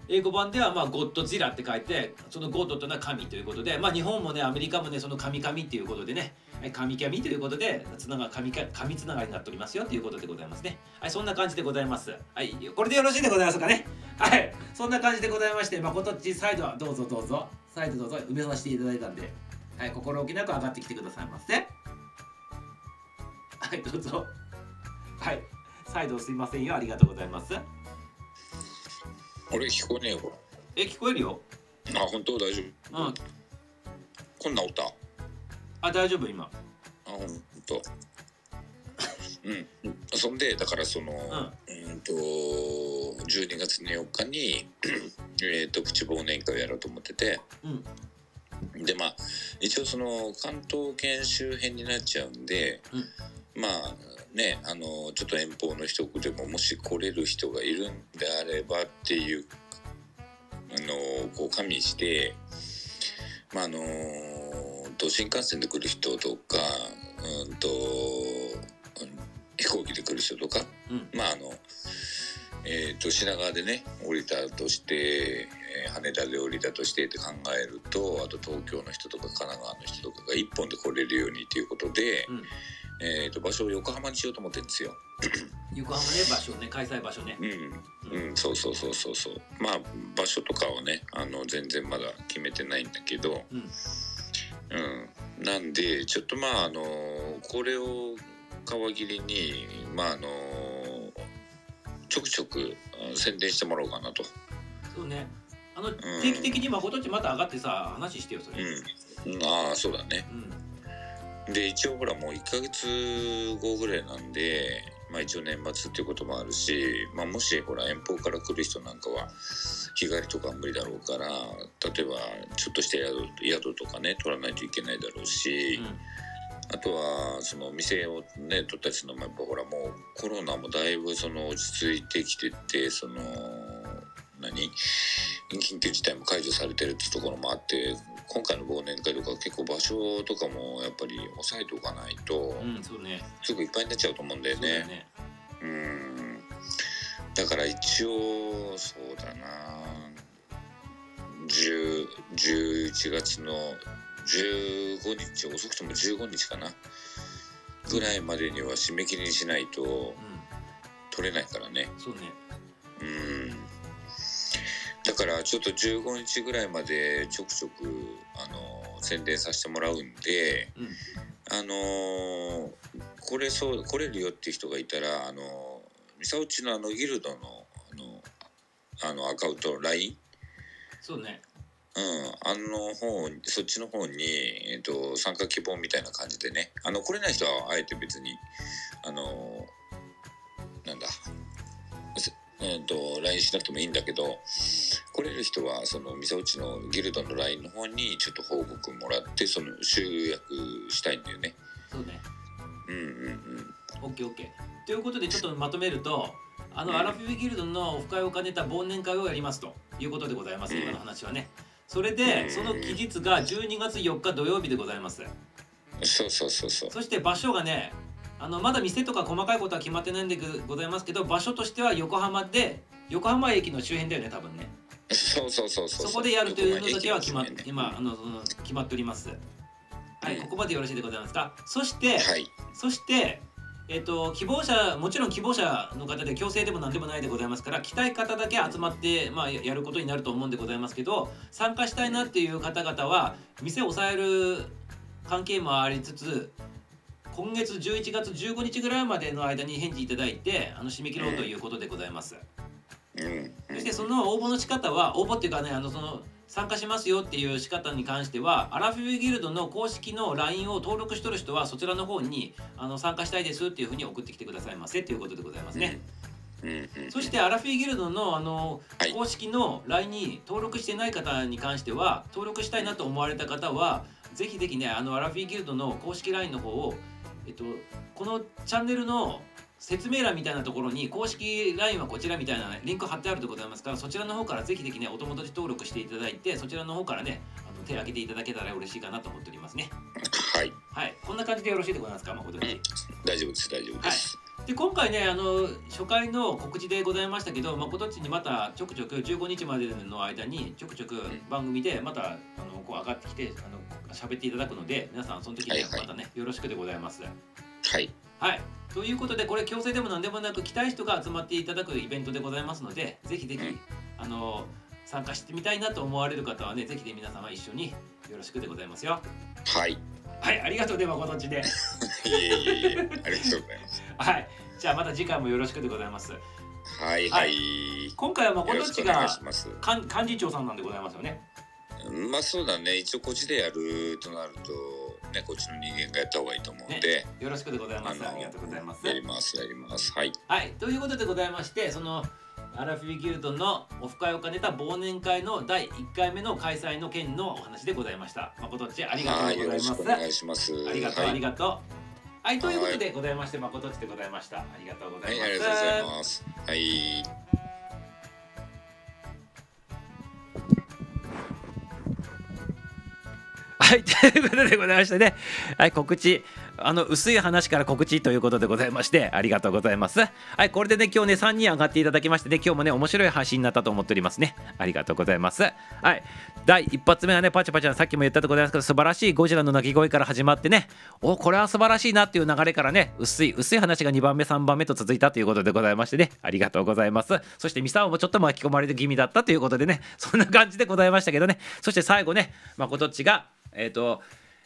英語版ではまあゴッドジラって書いてそのゴッドというのは神ということでまあ日本もねアメリカもねその神々っていうことでねはい神々ということでつなが神神つながりになっておりますよということでございますね。はいそんな感じでございます。はいこれでよろしいでございますかね？はいそんな感じでございまして誠っちサイドはどうぞどうぞ。サイドどうぞ埋めさせていただいたんではい心置きなく上がってきてくださいませ。はいどうぞ。はいサイドすいませんよ。ありがとうございます。俺聞こえねえよこえ聞こえるよ。れあ本当？大丈夫。うん。こんなんおったああ大丈夫今。本当。うん。そんでだからそのうん。と12月の4日にえっとプチ忘年会をやろうと思ってて。うん。でまあ一応その関東圏周辺になっちゃうんで、まあねあのちょっと遠方の人でももし来れる人がいるんであればっていうあのこう加味してまああのと新幹線で来る人とかうんと飛行機で来る人とかうん。まああのえー、と品川でね降りたとして、えー羽田で降りたとしてって考えるとあと東京の人とか神奈川の人とかが1本で来れるようにということで、うんえー、と場所を横浜にしようと思ってるんですよ。横浜ね場所ね開催場所ね。うん、うん、そうそうそうそうそう。まあ場所とかはねあの全然まだ決めてないんだけど、うん。うん、なんでちょっとまああのこれを皮切りにまああのちょくちょくあ宣伝してもらおうかなと。そうね。あの定期的に誠っちまた上がってさ話してよそれ。うん、うんああそうだね。うんで一応ほらもう1ヶ月後ぐらいなんで、まあ、一応年末っていうこともあるし、まあ、もしほら遠方から来る人なんかは日帰りとかは無理だろうから例えばちょっとした宿宿とかね取らないといけないだろうし、あとはその店をね取ったりするのもやっぱほらもうコロナもだいぶその落ち着いてきててその何？緊急事態も解除されてるってところもあって今回の忘年会とか結構場所とかもやっぱり押さえておかないとうん、うん、そうね。すぐいっぱいになっちゃうと思うんだよね。そうん。だから一応そうだな。10 11月の15日遅くとも15日かな。ぐらいまでには締め切りにしないとうん。取れないからね。そうね。うんだからちょっと15日ぐらいまでちょくちょくあの宣伝させてもらうんでうん。あのーこれそう来れるよっていう人がいたらあのミサオチのあのギルドのあのあのアカウント LINE そうね。うん、あの方そっちの方に、えっと参加希望みたいな感じでね。あの来れない人はあえて別にあのなんだせえっと LINE しなくてもいいんだけど来れる人はそのみさおちのギルドの LINE の方にちょっと報告もらってその集約したいんだよね。そうね。うんうんうん。オッケーオッケー。ということでちょっとまとめるとあうん。のアラフィフギルドのオフ会を兼ねた忘年会をやりますということでございますうん。今の話はね。それでうんその期日が12月4日土曜日でございます。そうそうそうそう。そして場所がねあのまだ店とか細かいことは決まってないんでございますけど場所としては横浜で横浜駅の周辺だよね多分ね。そうそうそうそうそこでやるというのだけは決まっ駅の今あのその決まっております。はいうん。ここまでよろしいでございますか？そして、はい。そして、えっと希望者もちろん希望者の方で強制でも何でもないでございますから来たい方だけ集まって、まあ、ややることになると思うんでございますけど参加したいなっていう方々は店を抑える関係もありつつ今月11月15日ぐらいまでの間に返事いただいてあの締め切ろうということでございます。そしてその応募の仕方は応募っていうかねあのその参加しますよっていう仕方に関してはアラフィフギルドの公式の LINE を登録しとる人はそちらの方にあの参加したいですっていうふうに送ってきてくださいませということでございますね。そしてアラフィフギルドのあのはい。公式の LINE に登録してない方に関しては登録したいなと思われた方はぜひぜひねあのアラフィフギルドの公式 LINE の方をえっとこのチャンネルの説明欄みたいなところに公式 LINE はこちらみたいな、ね、リンク貼ってあるでございますからそちらの方からぜひぜひねお友達登録していただいてそちらの方からねあの手を挙げていただけたら嬉しいかなと思っておりますね。はい。はい。こんな感じでよろしいでございますか誠に。大丈夫です大丈夫です、で今回ねあの初回の告知でございましたけど誠っちにまたちょくちょく15日までの間にちょくちょく番組でまたあのこう上がってきてあの喋っていただくので皆さんその時にまたねよろしくでございます。はい。はい。ということでこれ強制でも何でもなく来たい人が集まっていただくイベントでございますのでぜひぜひ、うん。あの参加してみたいなと思われる方はねぜひね皆様一緒によろしくでございますよ。はい。はいありがとうで誠っちで。いえいえいえありがとうございますはいじゃあまた次回もよろしくでございます。はいははい今回はよ誠っちろしくお願が幹幹事長さんなんでございますよね。まあそうだね一応こっちでやるとなるとねこっちの人間がやった方がいいと思うんで、よろしくでございます。あのありがとうございます。やりますやりますはいはい、ということでございまして、そのアラフィフギルドのオフ会を兼ねた忘年会の第1回目の開催の件のお話でございました。誠っちありがとうござはいます。しくお願いしますありがとう、はいありがとう。はい、ということでございまして、誠っちでございました。ありがとうござはいい、ます。ありがとうございます。はい。はい、ということでございましてね、はい、告知、あの薄い話から告知ということでございまして、ありがとうございます。はい、これでね、今日ね、3人上がっていただきましてね、今日もね、面白い配信になったと思っておりますね。ありがとうございます。はい、第一発目はね、パチパチはさっきも言ったとございますけど、素晴らしいゴジラの鳴き声から始まってね、おこれは素晴らしいなっていう流れからね、薄い、薄い話が2番目、3番目と続いたということでございましてね、ありがとうございます。そして、ミサオもちょっと巻き込まれる気味だったということでね、そんな感じでございましたけどね、そして最後ね、誠っちが、えっ、と、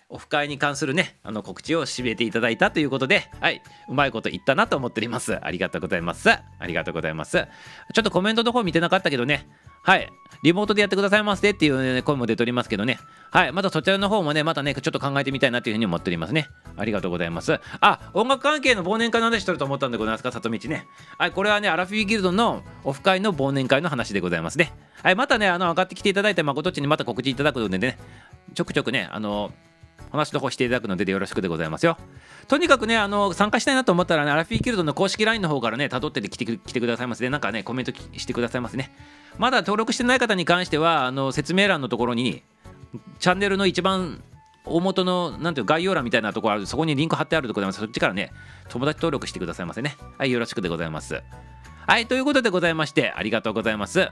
オフ会に関するね、あの告知を締めていただいたということで、はい、うまいこと言ったなと思っております。ありがとうございます。ありがとうございます。ちょっとコメントの方見てなかったけどね、はい、リモートでやってくださいませっていう、ね、声も出ておりますけどね、はい、またそちらの方もね、またね、ちょっと考えてみたいなというふうに思っておりますね。ありがとうございます。あ、音楽関係の忘年会の話しとると思ったんでございますか、里道ね。はい、これはね、アラフィフギルドのオフ会の忘年会の話でございますね。はい、またね、あの、上がってきていただいて、誠っちにまた告知いただくのでね、ちょくちょくね、あの、話の方していただくのでよろしくでございますよ。とにかくね、あの参加したいなと思ったらね、アラフィーギルドの公式 LINE の方からね、辿って来て来てくださいますね。なんかね、コメントしてくださいますね。まだ登録してない方に関しては、あの説明欄のところに、チャンネルの一番大元のなんていう概要欄みたいなところあるそこにリンク貼ってあるでございます。そっちからね、友達登録してくださいませね。はい、よろしくでございます。はい、ということでございまして、ありがとうございます。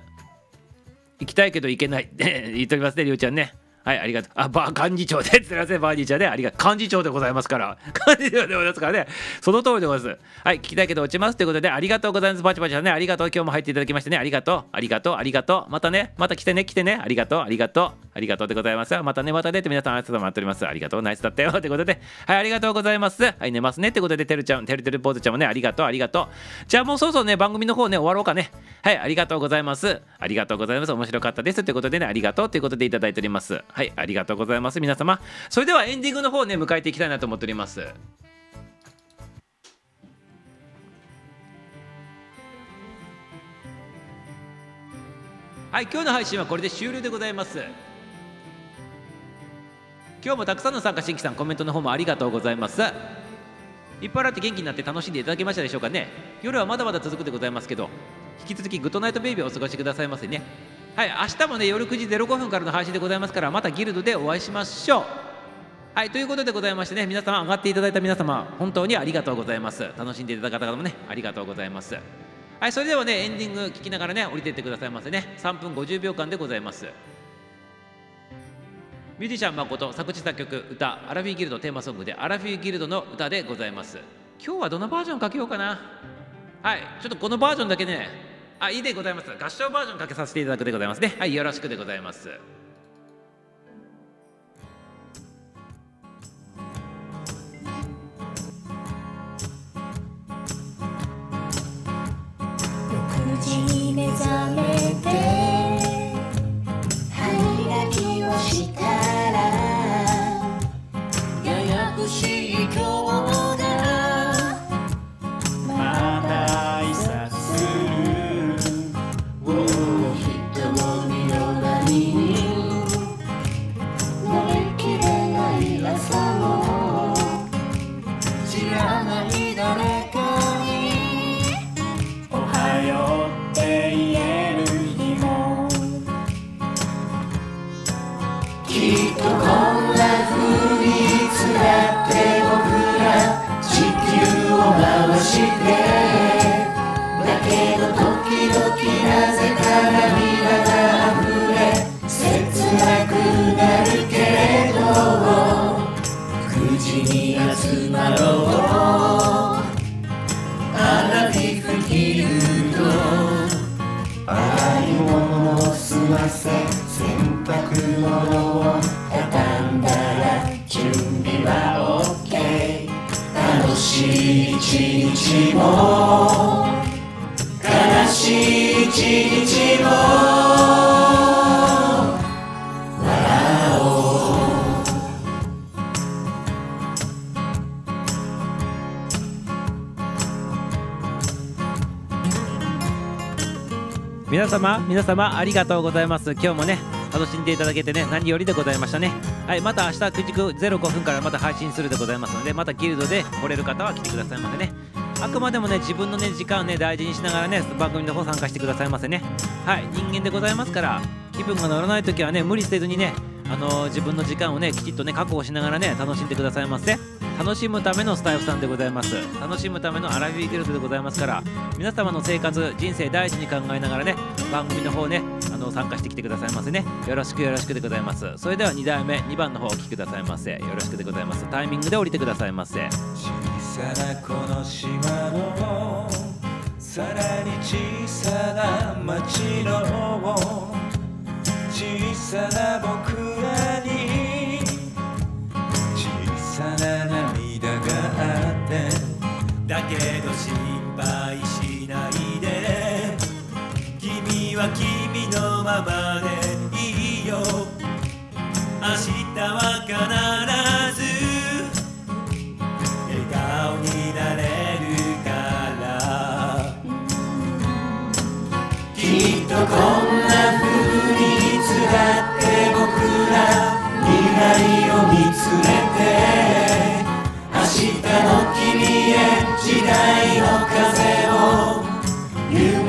行きたいけど行けないって 言っておりますね、りゅうちゃんね。はい、ありがとう。あ、ば、幹事長で、すいません、バーニーちゃんね、ありがとう。幹事長でございますから。幹事長でございますからね。その通りでございます。はい、聞きたいけど落ちますということで、ありがとうございます。パチパチさんね、ありがとう。今日も入っていただきましてね、ありがとう。ありがとう。ありがとう。またね、また来てね、来てね。ありがとう。ありがとう。ありがとうでございます。またね、またねって皆さん、ありがとう待っております。ありがとう。ナイスだったよ。ということで、はい、ありがとうございます。はい、寝ますね。ってことで、てるちゃん、てるてるポーズちゃんもね、ありがとう。ありがとう。じゃあもうそろそろね、番組の方ね、終わろうかね。はい、ありがとうございます。ありがとうございます。面白かったです。ということでね、ありがとうということでいただいております。はい、ありがとうございます。皆様。それではエンディングの方ね、迎えていきたいなと思っております。はい、今日の配信はこれで終了でございます。今日もたくさんの参加新規さん、コメントの方もありがとうございます。いっぱいあって元気になって楽しんでいただけましたでしょうかね。夜はまだまだ続くでございますけど、引き続きグッドナイトベイビーをお過ごしくださいませね。はい、明日もね、夜9時05分からの配信でございますから、またギルドでお会いしましょう。はい、ということでございましてね、皆様、上がっていただいた皆様、本当にありがとうございます。楽しんでいただいた方もね、ありがとうございます。はい、それではね、エンディング聞きながらね、降りていってくださいませね。3分50秒間でございます。ミュージシャン誠作詞作曲歌アラフィーギルドテーマソングでアラフィーギルドの歌でございます。今日はどのバージョンかけようかな。はいちょっとこのバージョンだけねあいいでございます。合唱バージョンかけさせていただくでございますね。はいよろしくでございます。6時に目覚め一日も悲しい一日も皆様皆様ありがとうございます。今日もね楽しんでいただけてね何よりでございましたね。はいまた明日9時05分からまた配信するでございますのでまたギルドで来れる方は来てくださいませね。あくまでもね自分のね時間をね大事にしながらね番組の方参加してくださいませね。はい人間でございますから気分が乗らない時はね無理せずにねあのー自分の時間をねきちっとね確保しながらね楽しんでくださいませ。楽しむためのスタイフさんでございます。楽しむためのアラフィーギルドでございますから皆様の生活人生大事に考えながらね番組の方ねの参加してきてくださいませね。よろしくよろしくでございます。それでは2代目2番の方お聞きくださいませ。よろしくでございます。タイミングで降りてくださいませ。小さなこの島のさらに小さな町の小さな僕らに小さな涙があってだけど心配しままでいいよ。明日は必ず笑顔になれるから。きっとこんな風にいつらって僕ら未来を見つめて明日の君へ時代の風を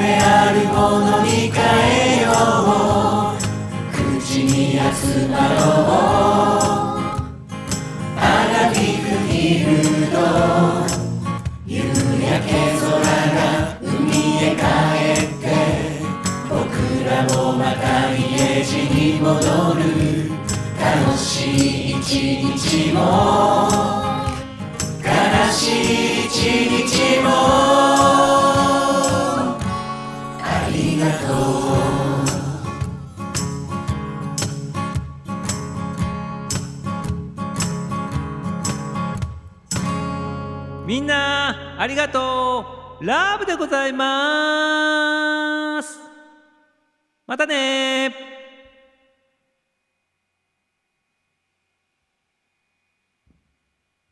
夢あるものに変えよう口に集まろうアラフィフギルド夕焼け空が海へ帰って僕らもまた家路に戻る悲一日も悲しい一日もみんなありがとう。ラブでございます。またね